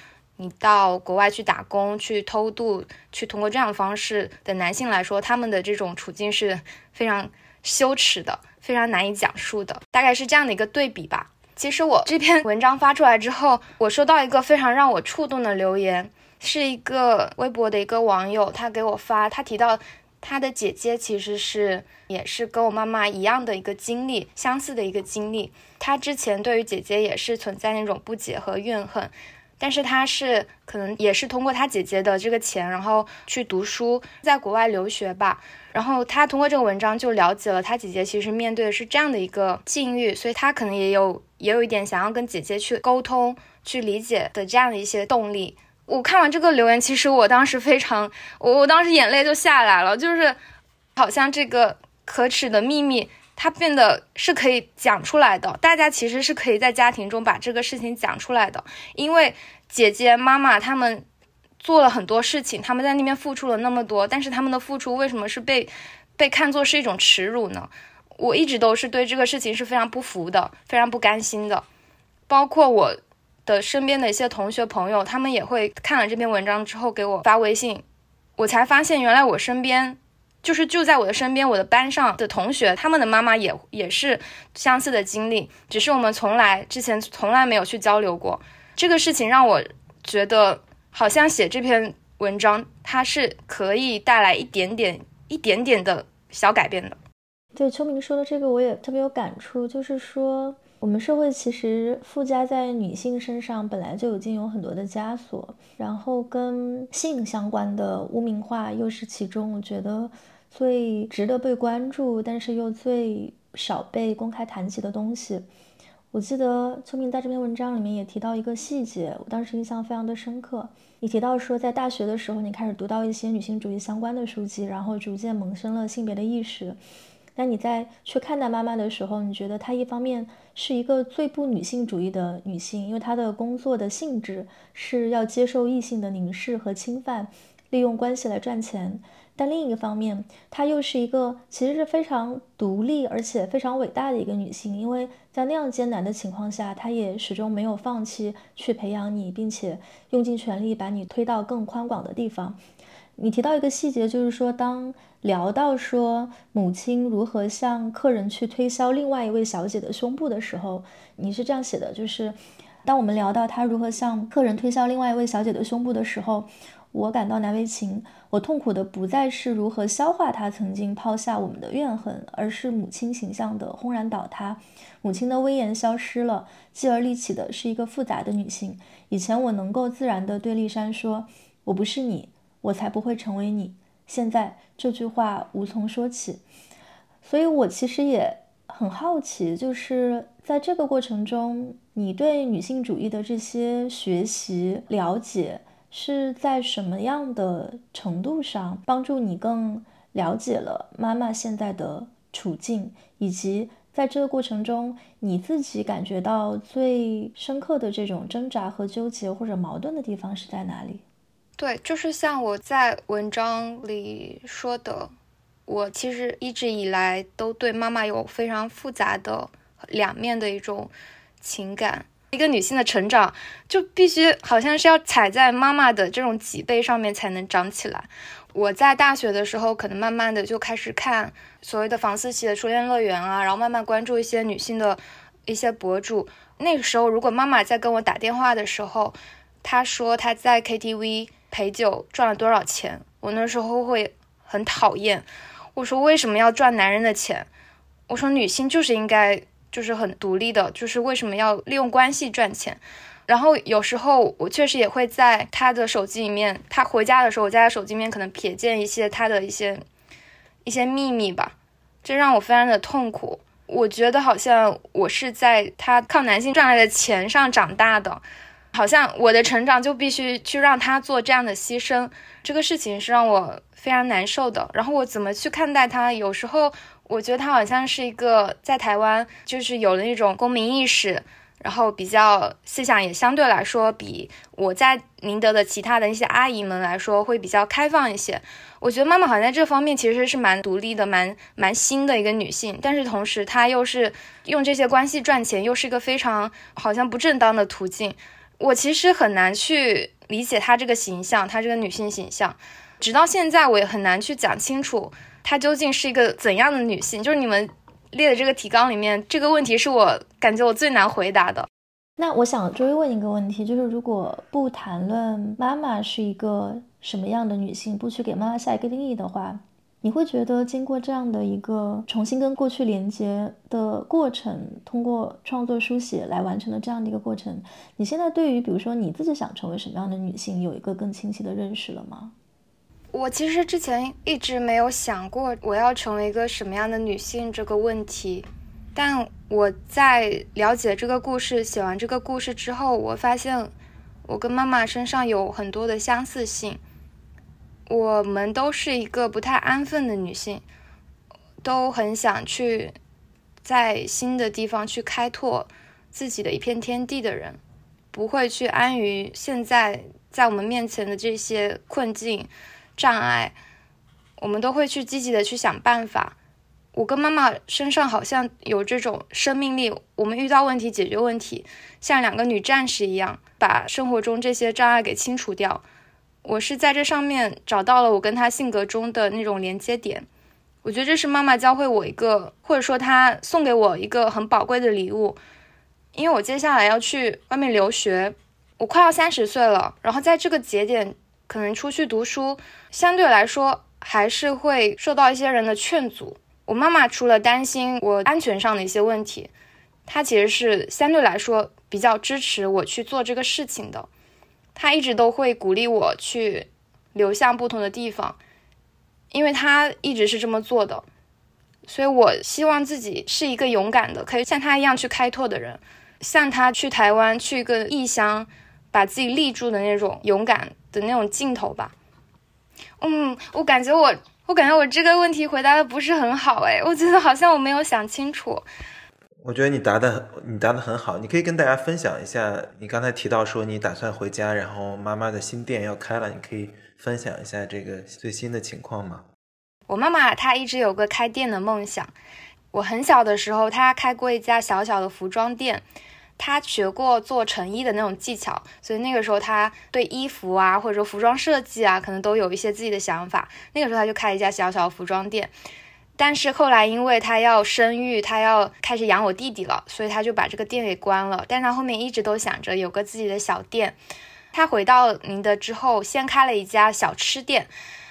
[SPEAKER 1] 你到国外去打工、去偷渡、去通过这样的方式的男性来说，他们的这种处境是非常羞耻的，非常难以讲述的。大概是这样的一个对比吧。其实我这篇文章发出来之后，我收到一个非常让我触动的留言。是一个微博的一个网友，他给我发，他提到他的姐姐其实是也是跟我妈妈一样的一个经历，相似的一个经历。他之前对于姐姐也是存在那种不解和怨恨，但是他是可能也是通过他姐姐的这个钱，然后去读书，在国外留学吧。然后他通过这个文章就了解了他姐姐其实面对的是这样的一个境遇，所以他可能也有也有一点想要跟姐姐去沟通、去理解的这样的一些动力。我看完这个留言，其实我当时非常，我我当时眼泪就下来了，就是好像这个可耻的秘密，它变得是可以讲出来的。大家其实是可以在家庭中把这个事情讲出来的，因为姐姐、妈妈他们做了很多事情，他们在那边付出了那么多，但是他们的付出为什么是被被看作是一种耻辱呢？我一直都是对这个事情是非常不服的，非常不甘心的。包括我的身边的一些同学朋友，他们也会看了这篇文章之后给我发微信，我才发现原来我身边。就是就在我的身边，我的班上的同学，他们的妈妈也也是相似的经历，只是我们从来之前从来没有去交流过。这个事情让我觉得，好像写这篇文章，它是可以带来一点点、一点点的小改变的。
[SPEAKER 3] 对，秋明说的这个，我也特别有感触，就是说。我们社会其实附加在女性身上本来就已经有很多的枷锁，然后跟性相关的污名化又是其中我觉得最值得被关注，但是又最少被公开谈及的东西。我记得秋明在这篇文章里面也提到一个细节，我当时印象非常的深刻。你提到说，在大学的时候，你开始读到一些女性主义相关的书籍，然后逐渐萌生了性别的意识。那你在去看待妈妈的时候，你觉得她一方面是一个最不女性主义的女性，因为她的工作的性质是要接受异性的凝视和侵犯，利用关系来赚钱；但另一个方面，她又是一个其实是非常独立而且非常伟大的一个女性，因为在那样艰难的情况下，她也始终没有放弃去培养你，并且用尽全力把你推到更宽广的地方。你提到一个细节，就是说当。聊到说母亲如何向客人去推销另外一位小姐的胸部的时候，你是这样写的：就是当我们聊到她如何向客人推销另外一位小姐的胸部的时候，我感到难为情。我痛苦的不再是如何消化她曾经抛下我们的怨恨，而是母亲形象的轰然倒塌。母亲的威严消失了，继而立起的是一个复杂的女性。以前我能够自然的对丽珊说：“我不是你，我才不会成为你。”现在这句话无从说起，所以我其实也很好奇，就是在这个过程中，你对女性主义的这些学习了解，是在什么样的程度上帮助你更了解了妈妈现在的处境，以及在这个过程中，你自己感觉到最深刻的这种挣扎和纠结或者矛盾的地方是在哪里？
[SPEAKER 1] 对，就是像我在文章里说的，我其实一直以来都对妈妈有非常复杂的两面的一种情感。一个女性的成长，就必须好像是要踩在妈妈的这种脊背上面才能长起来。我在大学的时候，可能慢慢的就开始看所谓的房思琪的初恋乐园啊，然后慢慢关注一些女性的一些博主。那个时候，如果妈妈在跟我打电话的时候，她说她在 KTV。陪酒赚了多少钱？我那时候会很讨厌。我说为什么要赚男人的钱？我说女性就是应该就是很独立的，就是为什么要利用关系赚钱？然后有时候我确实也会在他的手机里面，他回家的时候，我在他手机里面可能瞥见一些他的一些一些秘密吧，这让我非常的痛苦。我觉得好像我是在他靠男性赚来的钱上长大的。好像我的成长就必须去让他做这样的牺牲，这个事情是让我非常难受的。然后我怎么去看待他？有时候我觉得他好像是一个在台湾就是有了那种公民意识，然后比较思想也相对来说比我在宁德的其他的一些阿姨们来说会比较开放一些。我觉得妈妈好像在这方面其实是蛮独立的，蛮蛮新的一个女性，但是同时她又是用这些关系赚钱，又是一个非常好像不正当的途径。我其实很难去理解她这个形象，她这个女性形象，直到现在我也很难去讲清楚她究竟是一个怎样的女性。就是你们列的这个提纲里面，这个问题是我感觉我最难回答的。
[SPEAKER 3] 那我想追问一个问题，就是如果不谈论妈妈是一个什么样的女性，不去给妈妈下一个定义的话。你会觉得经过这样的一个重新跟过去连接的过程，通过创作书写来完成的这样的一个过程，你现在对于比如说你自己想成为什么样的女性，有一个更清晰的认识了吗？
[SPEAKER 1] 我其实之前一直没有想过我要成为一个什么样的女性这个问题，但我在了解这个故事、写完这个故事之后，我发现我跟妈妈身上有很多的相似性。我们都是一个不太安分的女性，都很想去在新的地方去开拓自己的一片天地的人，不会去安于现在在我们面前的这些困境、障碍，我们都会去积极的去想办法。我跟妈妈身上好像有这种生命力，我们遇到问题解决问题，像两个女战士一样，把生活中这些障碍给清除掉。我是在这上面找到了我跟他性格中的那种连接点。我觉得这是妈妈教会我一个，或者说她送给我一个很宝贵的礼物。因为我接下来要去外面留学，我快要三十岁了，然后在这个节点，可能出去读书，相对来说还是会受到一些人的劝阻。我妈妈除了担心我安全上的一些问题，她其实是相对来说比较支持我去做这个事情的。他一直都会鼓励我去流向不同的地方，因为他一直是这么做的。所以我希望自己是一个勇敢的，可以像他一样去开拓的人，像他去台湾去一个异乡，把自己立住的那种勇敢的那种劲头吧。嗯，我感觉我。我感觉我这个问题回答的不是很好，哎，我觉得好像我没有想清楚。
[SPEAKER 2] 我觉得你答的你答的很好，你可以跟大家分享一下，你刚才提到说你打算回家，然后妈妈的新店要开了，你可以分享一下这个最新的情况吗？
[SPEAKER 1] 我妈妈她一直有个开店的梦想，我很小的时候她开过一家小小的服装店。她学过做成衣的那种技巧，所以那个时候她对衣服啊，或者说服装设计啊，可能都有一些自己的想法。那个时候她就开一家小小的服装店，但是后来因为他要生育，他要开始养我弟弟了，所以他就把这个店给关了。但他后面一直都想着有个自己的小店。他回到宁德之后，先开了一家小吃店，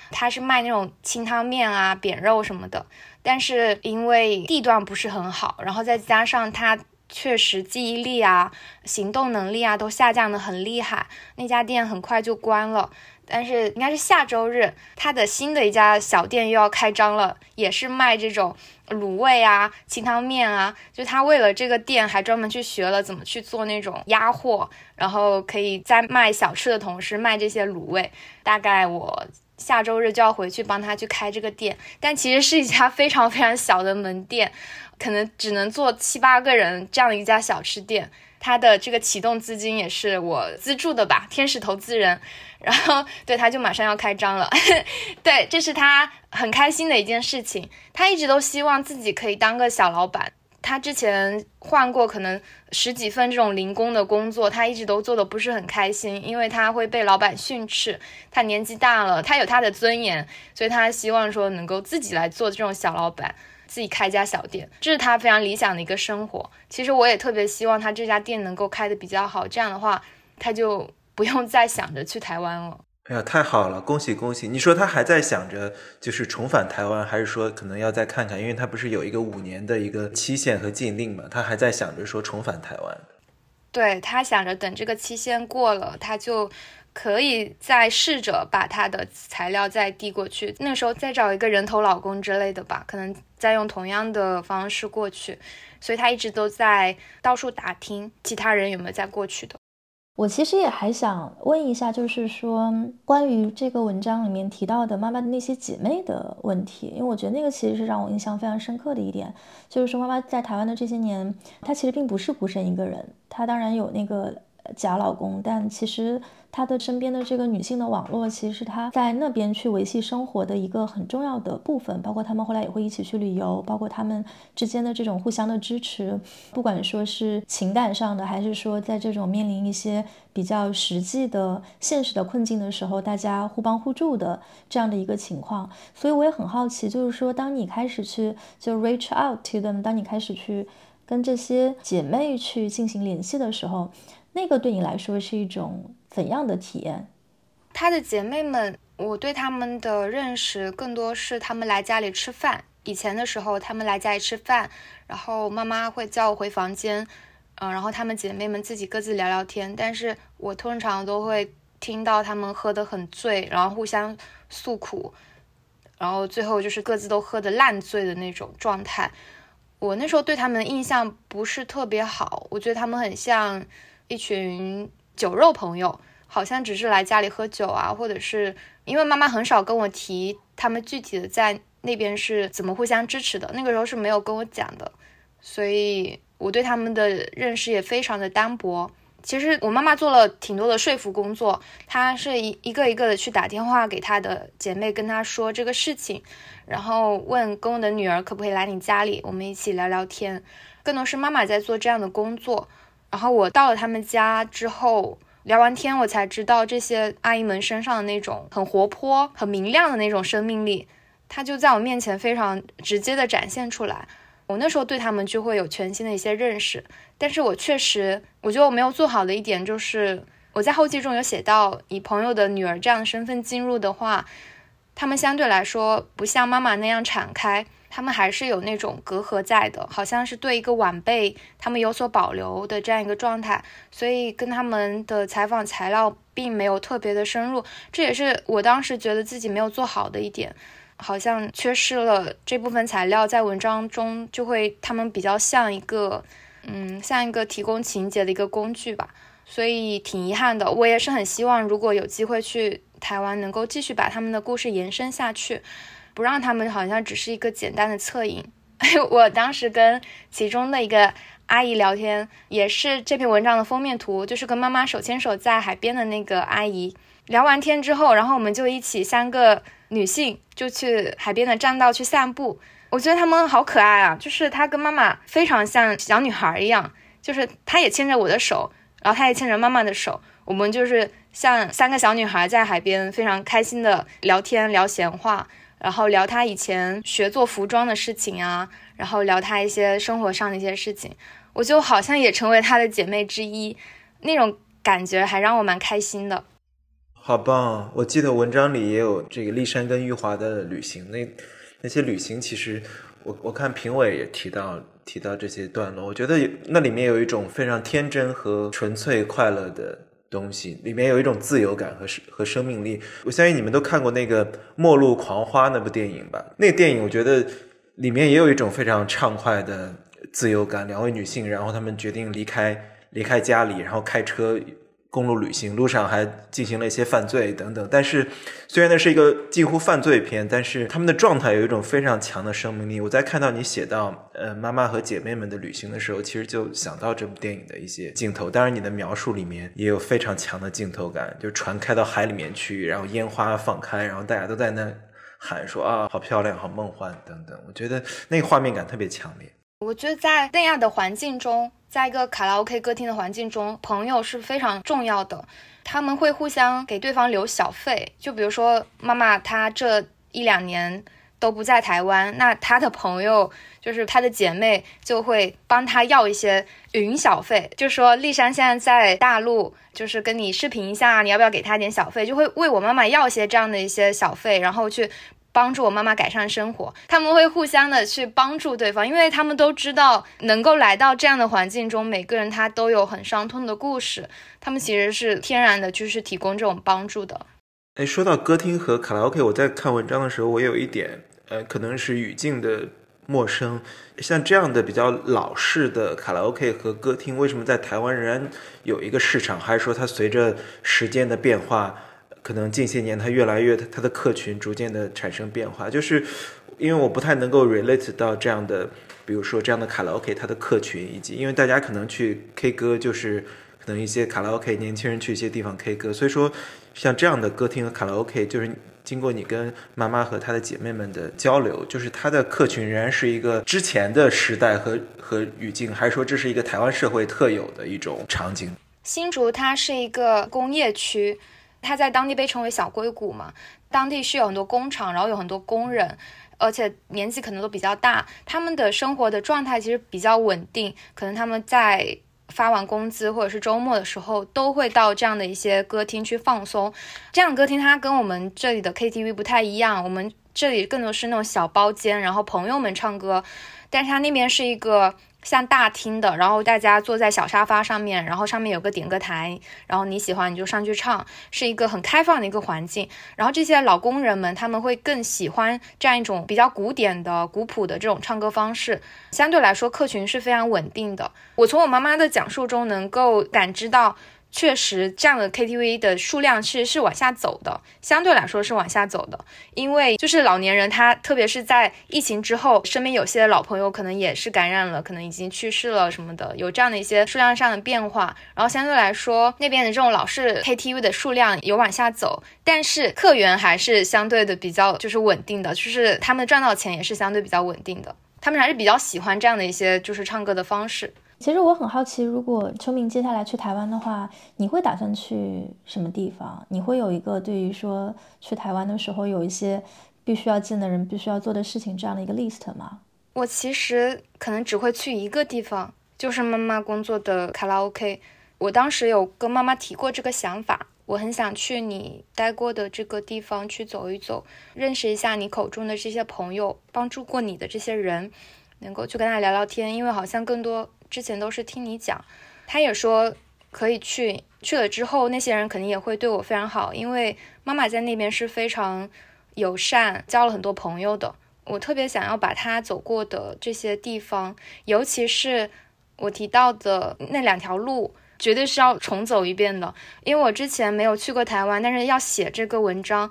[SPEAKER 1] 他是卖那种清汤面啊、扁肉什么的。但是因为地段不是很好，然后再加上他。确实，记忆力啊、行动能力啊都下降的很厉害。那家店很快就关了，但是应该是下周日，他的新的一家小店又要开张了，也是卖这种卤味啊、清汤面啊。就他为了这个店，还专门去学了怎么去做那种鸭货，然后可以在卖小吃的同时卖这些卤味。大概我下周日就要回去帮他去开这个店，但其实是一家非常非常小的门店。可能只能坐七八个人这样的一家小吃店，他的这个启动资金也是我资助的吧，天使投资人，然后对他就马上要开张了，对，这是他很开心的一件事情。他一直都希望自己可以当个小老板，他之前换过可能十几份这种零工的工作，他一直都做的不是很开心，因为他会被老板训斥。他年纪大了，他有他的尊严，所以他希望说能够自己来做这种小老板。自己开家小店，这是他非常理想的一个生活。其实我也特别希望他这家店能够开的比较好，这样的话他就不用再想着去台湾了。
[SPEAKER 2] 哎呀，太好了，恭喜恭喜！你说他还在想着就是重返台湾，还是说可能要再看看？因为他不是有一个五年的一个期限和禁令嘛，他还在想着说重返台湾。
[SPEAKER 1] 对他想着等这个期限过了，他就。可以再试着把他的材料再递过去，那时候再找一个人头老公之类的吧，可能再用同样的方式过去。所以他一直都在到处打听其他人有没有再过去的。
[SPEAKER 3] 我其实也还想问一下，就是说关于这个文章里面提到的妈妈的那些姐妹的问题，因为我觉得那个其实是让我印象非常深刻的一点，就是说妈妈在台湾的这些年，她其实并不是孤身一个人，她当然有那个假老公，但其实。他的身边的这个女性的网络，其实是他在那边去维系生活的一个很重要的部分。包括他们后来也会一起去旅游，包括他们之间的这种互相的支持，不管说是情感上的，还是说在这种面临一些比较实际的现实的困境的时候，大家互帮互助的这样的一个情况。所以我也很好奇，就是说，当你开始去就 reach out to them，当你开始去跟这些姐妹去进行联系的时候，那个对你来说是一种。怎样的体验？
[SPEAKER 1] 她的姐妹们，我对她们的认识更多是她们来家里吃饭。以前的时候，她们来家里吃饭，然后妈妈会叫我回房间，嗯，然后她们姐妹们自己各自聊聊天。但是我通常都会听到她们喝得很醉，然后互相诉苦，然后最后就是各自都喝得烂醉的那种状态。我那时候对她们的印象不是特别好，我觉得她们很像一群。酒肉朋友好像只是来家里喝酒啊，或者是因为妈妈很少跟我提他们具体的在那边是怎么互相支持的，那个时候是没有跟我讲的，所以我对他们的认识也非常的单薄。其实我妈妈做了挺多的说服工作，她是一一个一个的去打电话给她的姐妹，跟她说这个事情，然后问跟我的女儿可不可以来你家里，我们一起聊聊天。更多是妈妈在做这样的工作。然后我到了他们家之后，聊完天，我才知道这些阿姨们身上的那种很活泼、很明亮的那种生命力，她就在我面前非常直接的展现出来。我那时候对他们就会有全新的一些认识。但是我确实，我觉得我没有做好的一点就是，我在后记中有写到，以朋友的女儿这样的身份进入的话，他们相对来说不像妈妈那样敞开，他们还是有那种隔阂在的，好像是对一个晚辈他们有所保留的这样一个状态，所以跟他们的采访材料并没有特别的深入，这也是我当时觉得自己没有做好的一点，好像缺失了这部分材料，在文章中就会他们比较像一个。嗯，像一个提供情节的一个工具吧，所以挺遗憾的。我也是很希望，如果有机会去台湾，能够继续把他们的故事延伸下去，不让他们好像只是一个简单的侧影。我当时跟其中的一个阿姨聊天，也是这篇文章的封面图，就是跟妈妈手牵手在海边的那个阿姨。聊完天之后，然后我们就一起三个女性就去海边的栈道去散步。我觉得他们好可爱啊，就是她跟妈妈非常像小女孩一样，就是她也牵着我的手，然后她也牵着妈妈的手，我们就是像三个小女孩在海边非常开心的聊天聊闲话，然后聊他以前学做服装的事情啊，然后聊他一些生活上的一些事情，我就好像也成为他的姐妹之一，那种感觉还让我蛮开心的。
[SPEAKER 2] 好棒！我记得文章里也有这个丽珊跟玉华的旅行那。那些旅行其实，我我看评委也提到提到这些段落，我觉得那里面有一种非常天真和纯粹快乐的东西，里面有一种自由感和和生命力。我相信你们都看过那个《末路狂花》那部电影吧？那电影我觉得里面也有一种非常畅快的自由感。两位女性，然后她们决定离开离开家里，然后开车。公路旅行路上还进行了一些犯罪等等，但是虽然那是一个近乎犯罪片，但是他们的状态有一种非常强的生命力。我在看到你写到呃妈妈和姐妹们的旅行的时候，其实就想到这部电影的一些镜头。当然，你的描述里面也有非常强的镜头感，就船开到海里面去，然后烟花放开，然后大家都在那喊说啊好漂亮，好梦幻等等。我觉得那个画面感特别强烈。
[SPEAKER 1] 我觉得在那样的环境中。在一个卡拉 OK 歌厅的环境中，朋友是非常重要的。他们会互相给对方留小费，就比如说妈妈她这一两年都不在台湾，那她的朋友就是她的姐妹就会帮她要一些云小费，就说丽珊现在在大陆，就是跟你视频一下，你要不要给她点小费？就会为我妈妈要一些这样的一些小费，然后去。帮助我妈妈改善生活，他们会互相的去帮助对方，因为他们都知道能够来到这样的环境中，每个人他都有很伤痛的故事，他们其实是天然的，就是提供这种帮助的。
[SPEAKER 2] 哎，说到歌厅和卡拉 OK，我在看文章的时候，我有一点，呃，可能是语境的陌生，像这样的比较老式的卡拉 OK 和歌厅，为什么在台湾仍然有一个市场？还是说它随着时间的变化？可能近些年，它越来越，它的客群逐渐的产生变化，就是因为我不太能够 relate 到这样的，比如说这样的卡拉 OK，它的客群，以及因为大家可能去 K 歌，就是可能一些卡拉 OK，年轻人去一些地方 K 歌，所以说像这样的歌厅和卡拉 OK，就是经过你跟妈妈和她的姐妹们的交流，就是它的客群仍然是一个之前的时代和和语境，还是说这是一个台湾社会特有的一种场景？
[SPEAKER 1] 新竹它是一个工业区。它在当地被称为小硅谷嘛，当地是有很多工厂，然后有很多工人，而且年纪可能都比较大，他们的生活的状态其实比较稳定，可能他们在发完工资或者是周末的时候，都会到这样的一些歌厅去放松。这样歌厅它跟我们这里的 KTV 不太一样，我们这里更多是那种小包间，然后朋友们唱歌，但是它那边是一个。像大厅的，然后大家坐在小沙发上面，然后上面有个点歌台，然后你喜欢你就上去唱，是一个很开放的一个环境。然后这些老工人们他们会更喜欢这样一种比较古典的、古朴的这种唱歌方式，相对来说客群是非常稳定的。我从我妈妈的讲述中能够感知到，确实，这样的 KTV 的数量是是往下走的，相对来说是往下走的。因为就是老年人，他特别是在疫情之后，身边有些老朋友可能也是感染了，可能已经去世了什么的，有这样的一些数量上的变化。然后相对来说，那边的这种老式 KTV 的数量有往下走，但是客源还是相对的比较就是稳定的，就是他们赚到钱也是相对比较稳定的，他们还是比较喜欢这样的一些就是唱歌的方式。
[SPEAKER 3] 其实我很好奇，如果秋明接下来去台湾的话，你会打算去什么地方？你会有一个对于说去台湾的时候有一些必须要见的人、必须要做的事情这样的一个 list 吗？
[SPEAKER 1] 我其实可能只会去一个地方，就是妈妈工作的卡拉 OK。我当时有跟妈妈提过这个想法，我很想去你待过的这个地方去走一走，认识一下你口中的这些朋友，帮助过你的这些人，能够去跟他聊聊天，因为好像更多。之前都是听你讲，他也说可以去，去了之后那些人肯定也会对我非常好，因为妈妈在那边是非常友善，交了很多朋友的。我特别想要把他走过的这些地方，尤其是我提到的那两条路，绝对是要重走一遍的，因为我之前没有去过台湾，但是要写这个文章，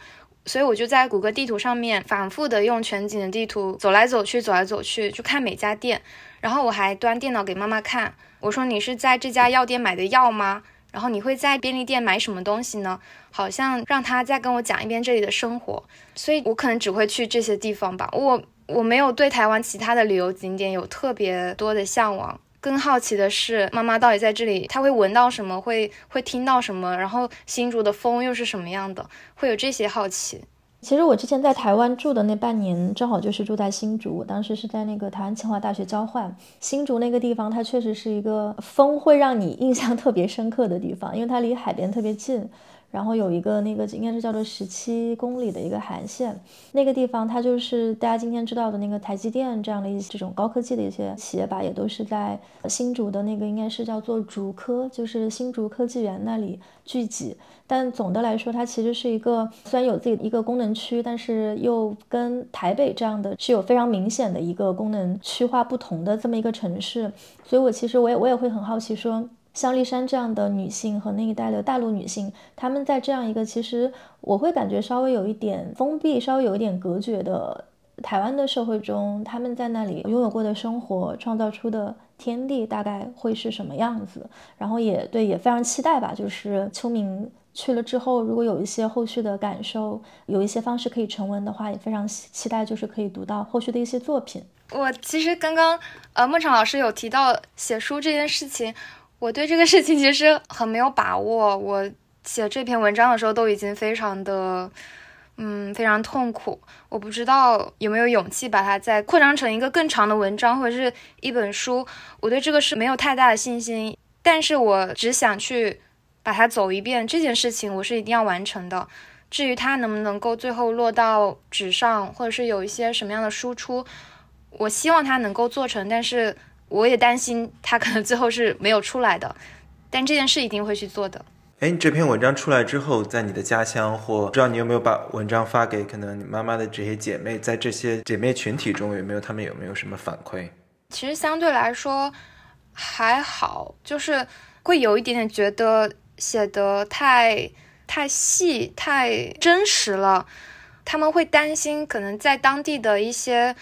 [SPEAKER 1] 所以我就在谷歌地图上面反复的用全景的地图走来走去，走来走去，去看每家店。然后我还端电脑给妈妈看，我说你是在这家药店买的药吗？然后你会在便利店买什么东西呢？好像让他再跟我讲一遍这里的生活，所以我可能只会去这些地方吧。我我没有对台湾其他的旅游景点有特别多的向往，更好奇的是妈妈到底在这里，她会闻到什么，会会听到什么，然后新竹的风又是什么样的，会有这些好奇。
[SPEAKER 3] 其实我之前在台湾住的那半年，正好就是住在新竹。我当时是在那个台湾清华大学交换。新竹那个地方，它确实是一个风会让你印象特别深刻的地方，因为它离海边特别近。然后有一个那个应该是叫做十七公里的一个海岸线，那个地方它就是大家今天知道的那个台积电这样的一些这种高科技的一些企业吧，也都是在新竹的那个应该是叫做竹科，就是新竹科技园那里聚集。但总的来说，它其实是一个虽然有自己的一个功能区，但是又跟台北这样的是有非常明显的一个功能区划不同的这么一个城市。所以我其实我也我也会很好奇说。像丽珊这样的女性和那一代的大陆女性，她们在这样一个其实我会感觉稍微有一点封闭、稍微有一点隔绝的台湾的社会中，她们在那里拥有过的生活、创造出的天地大概会是什么样子？然后也对，也非常期待吧。就是秋明去了之后，如果有一些后续的感受，有一些方式可以成文的话，也非常期待，就是可以读到后续的一些作品。
[SPEAKER 1] 我其实刚刚呃，孟昶老师有提到写书这件事情。我对这个事情其实很没有把握。我写这篇文章的时候都已经非常的，嗯，非常痛苦。我不知道有没有勇气把它再扩张成一个更长的文章或者是一本书。我对这个是没有太大的信心。但是我只想去把它走一遍，这件事情我是一定要完成的。至于它能不能够最后落到纸上，或者是有一些什么样的输出，我希望它能够做成。但是。我也担心他可能最后是没有出来的，但这件事一定会去做的。
[SPEAKER 2] 哎，你这篇文章出来之后，在你的家乡或不知道你有没有把文章发给可能你妈妈的这些姐妹，在这些姐妹群体中有没有她们有没有什么反馈？
[SPEAKER 1] 其实相对来说还好，就是会有一点点觉得写的太太细、太真实了。他们会担心，可能在当地的一些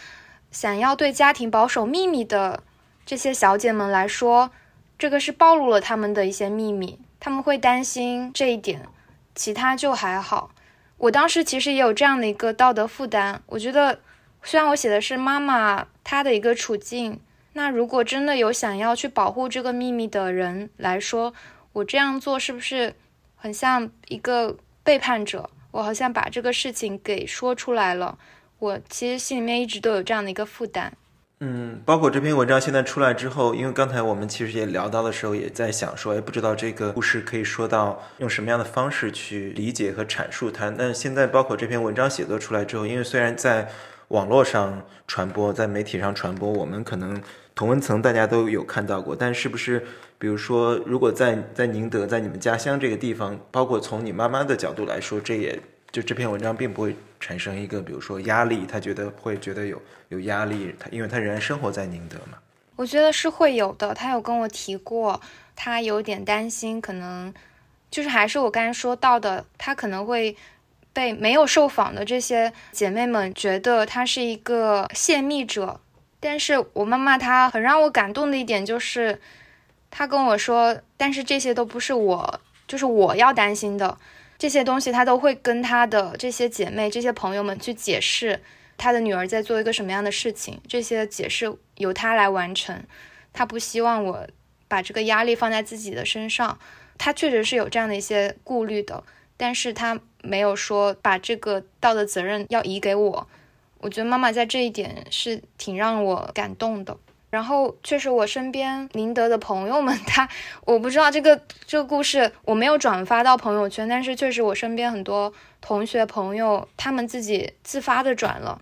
[SPEAKER 1] 想要对家庭保守秘密的。这些小姐们来说，这个是暴露了他们的一些秘密，他们会担心这一点，其他就还好。我当时其实也有这样的一个道德负担，我觉得虽然我写的是妈妈她的一个处境，那如果真的有想要去保护这个秘密的人来说，我这样做是不是很像一个背叛者？我好像把这个事情给说出来了，我其实心里面一直都有这样的一个负担。
[SPEAKER 2] 嗯，包括这篇文章现在出来之后，因为刚才我们其实也聊到的时候，也在想说，哎，不知道这个故事可以说到用什么样的方式去理解和阐述它。那现在包括这篇文章写作出来之后，因为虽然在网络上传播，在媒体上传播，我们可能同文层大家都有看到过，但是不是，比如说，如果在在宁德，在你们家乡这个地方，包括从你妈妈的角度来说，这也。就这篇文章并不会产生一个，比如说压力，他觉得会觉得有有压力，他因为他仍然生活在宁德嘛。
[SPEAKER 1] 我觉得是会有的，他有跟我提过，他有点担心，可能就是还是我刚才说到的，他可能会被没有受访的这些姐妹们觉得他是一个泄密者。但是我妈妈她很让我感动的一点就是，她跟我说，但是这些都不是我，就是我要担心的。这些东西，他都会跟他的这些姐妹、这些朋友们去解释他的女儿在做一个什么样的事情。这些解释由他来完成，他不希望我把这个压力放在自己的身上。他确实是有这样的一些顾虑的，但是他没有说把这个道德责任要移给我。我觉得妈妈在这一点是挺让我感动的。然后确实，我身边宁德的朋友们，他我不知道这个这个故事我没有转发到朋友圈，但是确实我身边很多同学朋友他们自己自发的转了。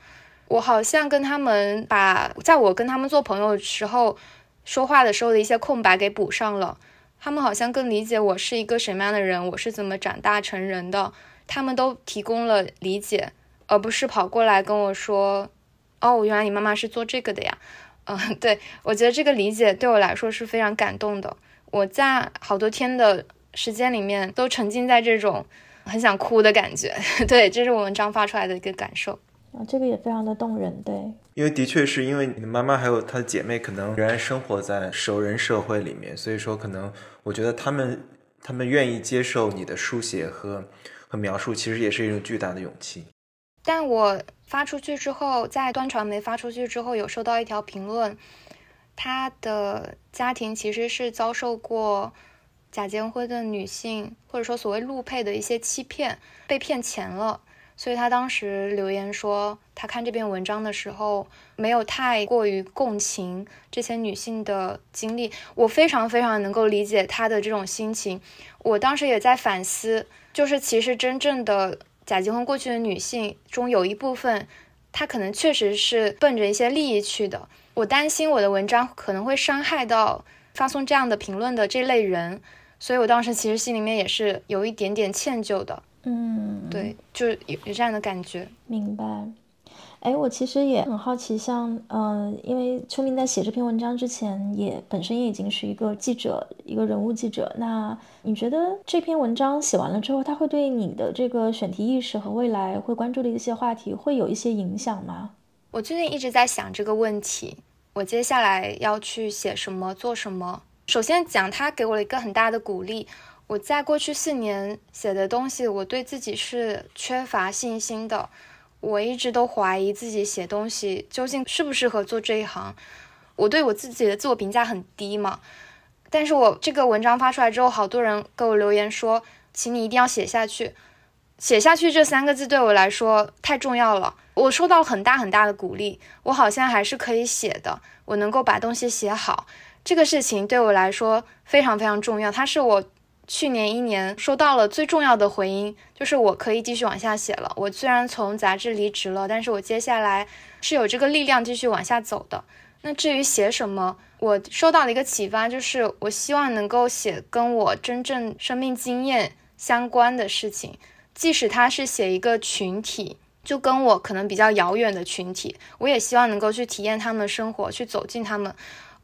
[SPEAKER 1] 我好像跟他们把在我跟他们做朋友时候说话的时候的一些空白给补上了。他们好像更理解我是一个什么样的人，我是怎么长大成人的。他们都提供了理解，而不是跑过来跟我说：“哦，原来你妈妈是做这个的呀。”嗯，对，我觉得这个理解对我来说是非常感动的。我在好多天的时间里面都沉浸在这种很想哭的感觉。对，这是我文章发出来的一个感受。
[SPEAKER 3] 啊，这个也非常的动人。对，
[SPEAKER 2] 因为的确是因为你的妈妈还有她的姐妹可能仍然生活在熟人社会里面，所以说可能我觉得他们他们愿意接受你的书写和和描述，其实也是一种巨大的勇气。
[SPEAKER 1] 但我发出去之后，在端传媒发出去之后，有收到一条评论，她的家庭其实是遭受过假结婚的女性，或者说所谓路配的一些欺骗，被骗钱了。所以她当时留言说，她看这篇文章的时候，没有太过于共情这些女性的经历。我非常非常能够理解她的这种心情。我当时也在反思，就是其实真正的。假结婚过去的女性中有一部分，她可能确实是奔着一些利益去的。我担心我的文章可能会伤害到发送这样的评论的这类人，所以我当时其实心里面也是有一点点歉疚的。
[SPEAKER 3] 嗯，
[SPEAKER 1] 对，就是有有这样的感觉。
[SPEAKER 3] 明白。哎，我其实也很好奇，像，嗯，因为秋明在写这篇文章之前，也本身也已经是一个记者，一个人物记者。那你觉得这篇文章写完了之后，它会对你的这个选题意识和未来会关注的一些话题，会有一些影响吗？
[SPEAKER 1] 我最近一直在想这个问题，我接下来要去写什么，做什么。首先讲，他给我了一个很大的鼓励。我在过去四年写的东西，我对自己是缺乏信心的。我一直都怀疑自己写东西究竟适不适合做这一行，我对我自己的自我评价很低嘛。但是我这个文章发出来之后，好多人给我留言说，请你一定要写下去。写下去这三个字对我来说太重要了，我收到很大很大的鼓励，我好像还是可以写的，我能够把东西写好，这个事情对我来说非常非常重要，它是我。去年一年收到了最重要的回音，就是我可以继续往下写了。我虽然从杂志离职了，但是我接下来是有这个力量继续往下走的。那至于写什么，我收到了一个启发，就是我希望能够写跟我真正生命经验相关的事情，即使它是写一个群体，就跟我可能比较遥远的群体，我也希望能够去体验他们的生活，去走进他们，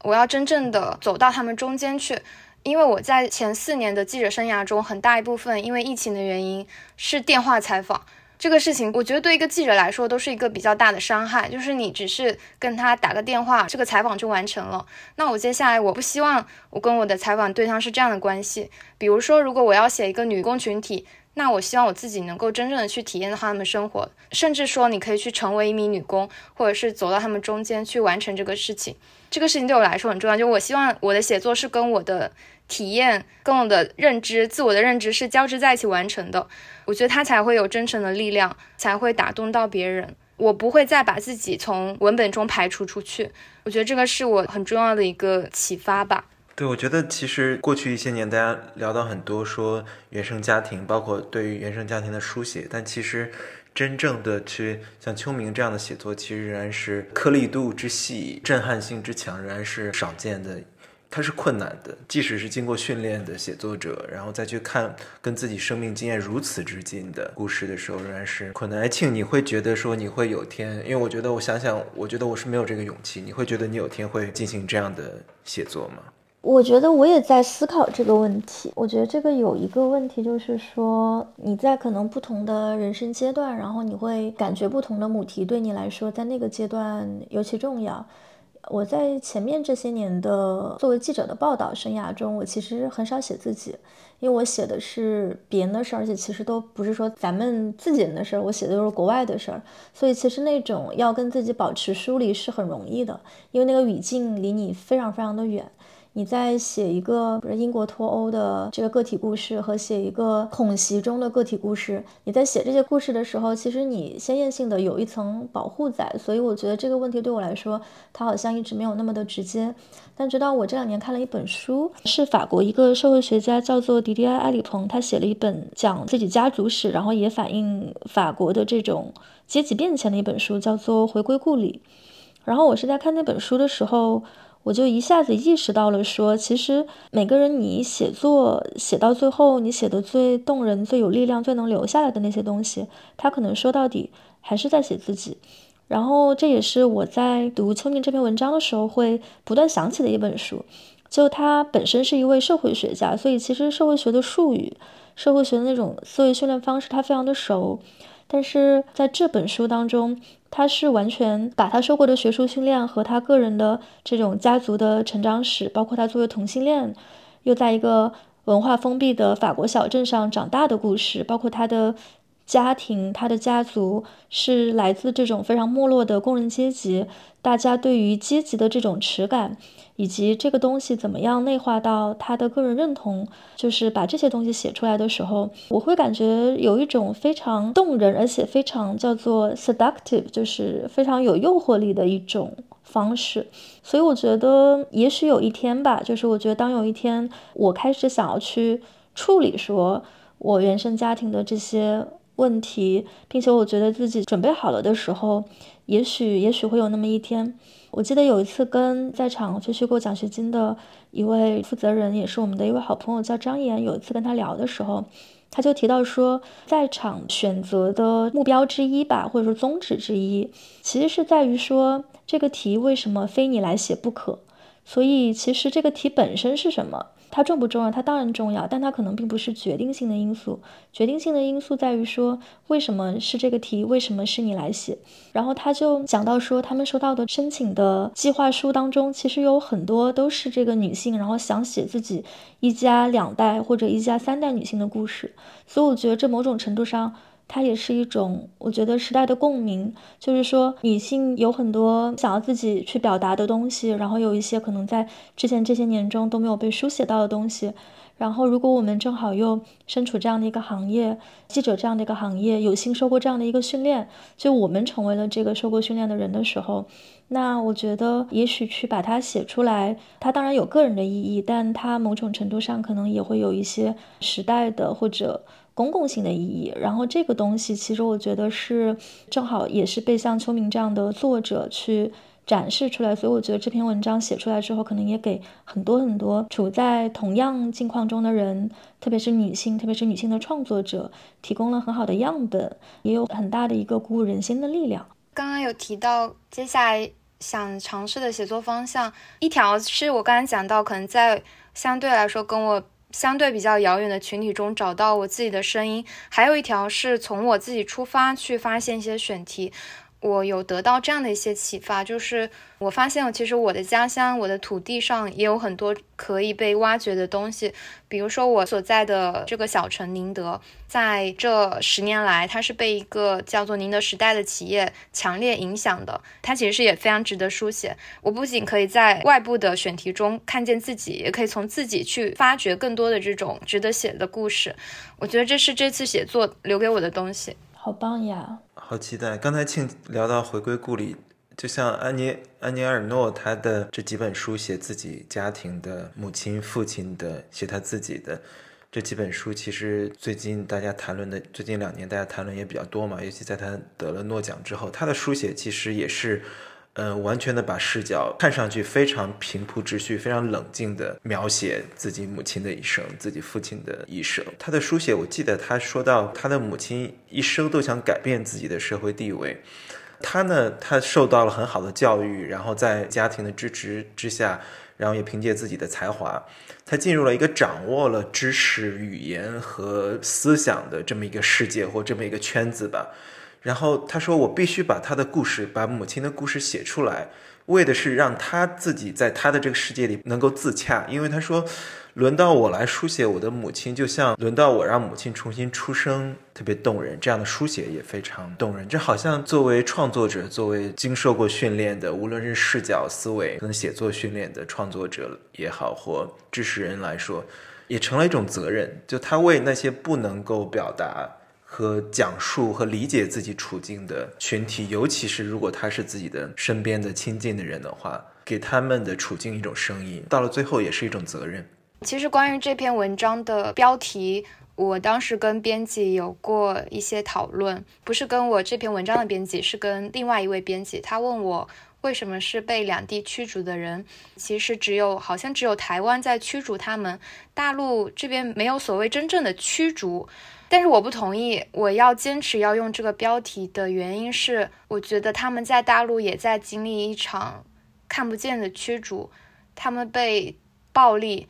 [SPEAKER 1] 我要真正的走到他们中间去。因为我在前四年的记者生涯中，很大一部分因为疫情的原因是电话采访这个事情，我觉得对一个记者来说都是一个比较大的伤害，就是你只是跟他打个电话，这个采访就完成了。那我接下来我不希望我跟我的采访对象是这样的关系，比如说如果我要写一个女工群体。那我希望我自己能够真正的去体验到他们生活，甚至说你可以去成为一名女工，或者是走到他们中间去完成这个事情。这个事情对我来说很重要，就我希望我的写作是跟我的体验、跟我的认知、自我的认知是交织在一起完成的。我觉得它才会有真诚的力量，才会打动到别人。我不会再把自己从文本中排除出去。我觉得这个是我很重要的一个启发吧。
[SPEAKER 2] 对，我觉得其实过去一些年，大家聊到很多说原生家庭，包括对于原生家庭的书写，但其实真正的去像秋明这样的写作，其实仍然是颗粒度之细、震撼性之强，仍然是少见的。它是困难的，即使是经过训练的写作者，然后再去看跟自己生命经验如此之近的故事的时候，仍然是困难。庆，你会觉得说你会有天，因为我觉得我想想，我觉得我是没有这个勇气。你会觉得你有天会进行这样的写作吗？
[SPEAKER 3] 我觉得我也在思考这个问题。我觉得这个有一个问题，就是说你在可能不同的人生阶段，然后你会感觉不同的母题对你来说在那个阶段尤其重要。我在前面这些年的作为记者的报道生涯中，我其实很少写自己，因为我写的是别人的事儿，而且其实都不是说咱们自己人的事儿，我写的都是国外的事儿，所以其实那种要跟自己保持疏离是很容易的，因为那个语境离你非常非常的远。你在写一个比如英国脱欧的这个个体故事，和写一个恐袭中的个体故事，你在写这些故事的时候，其实你鲜艳性的有一层保护在，所以我觉得这个问题对我来说，它好像一直没有那么的直接。但直到我这两年看了一本书，是法国一个社会学家叫做迪迪埃·埃里蓬，他写了一本讲自己家族史，然后也反映法国的这种阶级变迁的一本书，叫做《回归故里》。然后我是在看那本书的时候。我就一下子意识到了，说其实每个人你写作写到最后，你写的最动人、最有力量、最能留下来的那些东西，他可能说到底还是在写自己。然后这也是我在读秋明这篇文章的时候会不断想起的一本书。就他本身是一位社会学家，所以其实社会学的术语、社会学的那种思维训练方式，他非常的熟。但是在这本书当中，他是完全把他受过的学术训练和他个人的这种家族的成长史，包括他作为同性恋，又在一个文化封闭的法国小镇上长大的故事，包括他的家庭、他的家族是来自这种非常没落的工人阶级，大家对于阶级的这种耻感。以及这个东西怎么样内化到他的个人认同，就是把这些东西写出来的时候，我会感觉有一种非常动人，而且非常叫做 seductive，就是非常有诱惑力的一种方式。所以我觉得，也许有一天吧，就是我觉得当有一天我开始想要去处理说我原生家庭的这些问题，并且我觉得自己准备好了的时候，也许也许会有那么一天。我记得有一次跟在场去学过奖学金的一位负责人，也是我们的一位好朋友，叫张岩。有一次跟他聊的时候，他就提到说，在场选择的目标之一吧，或者说宗旨之一，其实是在于说这个题为什么非你来写不可。所以，其实这个题本身是什么？它重不重要？它当然重要，但它可能并不是决定性的因素。决定性的因素在于说，为什么是这个题？为什么是你来写？然后他就讲到说，他们收到的申请的计划书当中，其实有很多都是这个女性，然后想写自己一家两代或者一家三代女性的故事。所以我觉得这某种程度上。它也是一种，我觉得时代的共鸣，就是说女性有很多想要自己去表达的东西，然后有一些可能在之前这些年中都没有被书写到的东西。然后，如果我们正好又身处这样的一个行业，记者这样的一个行业，有幸受过这样的一个训练，就我们成为了这个受过训练的人的时候，那我觉得也许去把它写出来，它当然有个人的意义，但它某种程度上可能也会有一些时代的或者。公共性的意义，然后这个东西其实我觉得是正好也是被像秋明这样的作者去展示出来，所以我觉得这篇文章写出来之后，可能也给很多很多处在同样境况中的人，特别是女性，特别是女性的创作者，提供了很好的样本，也有很大的一个鼓舞人心的力量。
[SPEAKER 1] 刚刚有提到接下来想尝试的写作方向，一条是我刚才讲到，可能在相对来说跟我。相对比较遥远的群体中找到我自己的声音，还有一条是从我自己出发去发现一些选题。我有得到这样的一些启发，就是我发现，其实我的家乡、我的土地上也有很多可以被挖掘的东西。比如说，我所在的这个小城宁德，在这十年来，它是被一个叫做宁德时代的企业强烈影响的。它其实也非常值得书写。我不仅可以在外部的选题中看见自己，也可以从自己去发掘更多的这种值得写的故事。我觉得这是这次写作留给我的东西。
[SPEAKER 3] 好棒呀！
[SPEAKER 2] 好期待！刚才庆聊到回归故里，就像安妮安妮尔诺，他的这几本书写自己家庭的母亲、父亲的，写他自己的这几本书，其实最近大家谈论的，最近两年大家谈论也比较多嘛，尤其在他得了诺奖之后，他的书写其实也是。嗯，完全的把视角看上去非常平铺直叙、非常冷静的描写自己母亲的一生、自己父亲的一生。他的书写，我记得他说到，他的母亲一生都想改变自己的社会地位。他呢，他受到了很好的教育，然后在家庭的支持之下。然后也凭借自己的才华，他进入了一个掌握了知识、语言和思想的这么一个世界或这么一个圈子吧。然后他说：“我必须把他的故事，把母亲的故事写出来，为的是让他自己在他的这个世界里能够自洽。因为他说，轮到我来书写我的母亲，就像轮到我让母亲重新出生，特别动人。这样的书写也非常动人。这好像作为创作者，作为经受过训练的，无论是视角思维跟写作训练的创作者也好，或知识人来说，也成了一种责任。就他为那些不能够表达。”和讲述和理解自己处境的群体，尤其是如果他是自己的身边的亲近的人的话，给他们的处境一种声音，到了最后也是一种责任。
[SPEAKER 1] 其实关于这篇文章的标题，我当时跟编辑有过一些讨论，不是跟我这篇文章的编辑，是跟另外一位编辑。他问我为什么是被两地驱逐的人，其实只有好像只有台湾在驱逐他们，大陆这边没有所谓真正的驱逐。但是我不同意，我要坚持要用这个标题的原因是，我觉得他们在大陆也在经历一场看不见的驱逐，他们被暴力、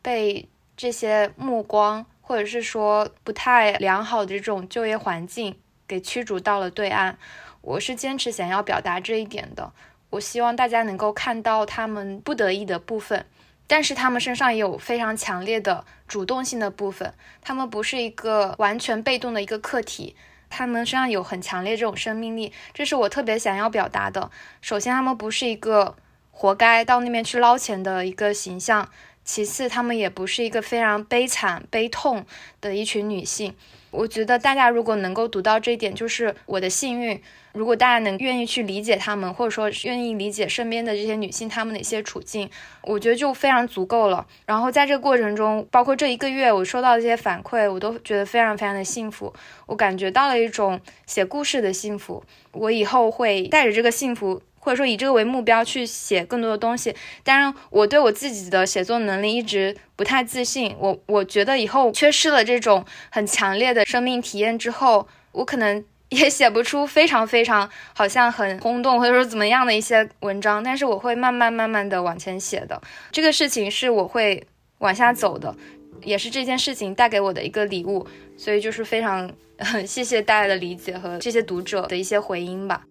[SPEAKER 1] 被这些目光，或者是说不太良好的这种就业环境给驱逐到了对岸。我是坚持想要表达这一点的，我希望大家能够看到他们不得已的部分。但是他们身上有非常强烈的主动性的部分，他们不是一个完全被动的一个客体，他们身上有很强烈这种生命力，这是我特别想要表达的。首先，他们不是一个活该到那边去捞钱的一个形象；其次，他们也不是一个非常悲惨悲痛的一群女性。我觉得大家如果能够读到这一点，就是我的幸运。如果大家能愿意去理解他们，或者说愿意理解身边的这些女性她们的一些处境，我觉得就非常足够了。然后在这个过程中，包括这一个月我收到这些反馈，我都觉得非常非常的幸福。我感觉到了一种写故事的幸福。我以后会带着这个幸福，或者说以这个为目标去写更多的东西。当然，我对我自己的写作能力一直不太自信。我我觉得以后缺失了这种很强烈的生命体验之后，我可能。也写不出非常非常好像很轰动或者说怎么样的一些文章，但是我会慢慢慢慢的往前写的。这个事情是我会往下走的，也是这件事情带给我的一个礼物，所以就是非常 谢谢大家的理解和这些读者的一些回音吧。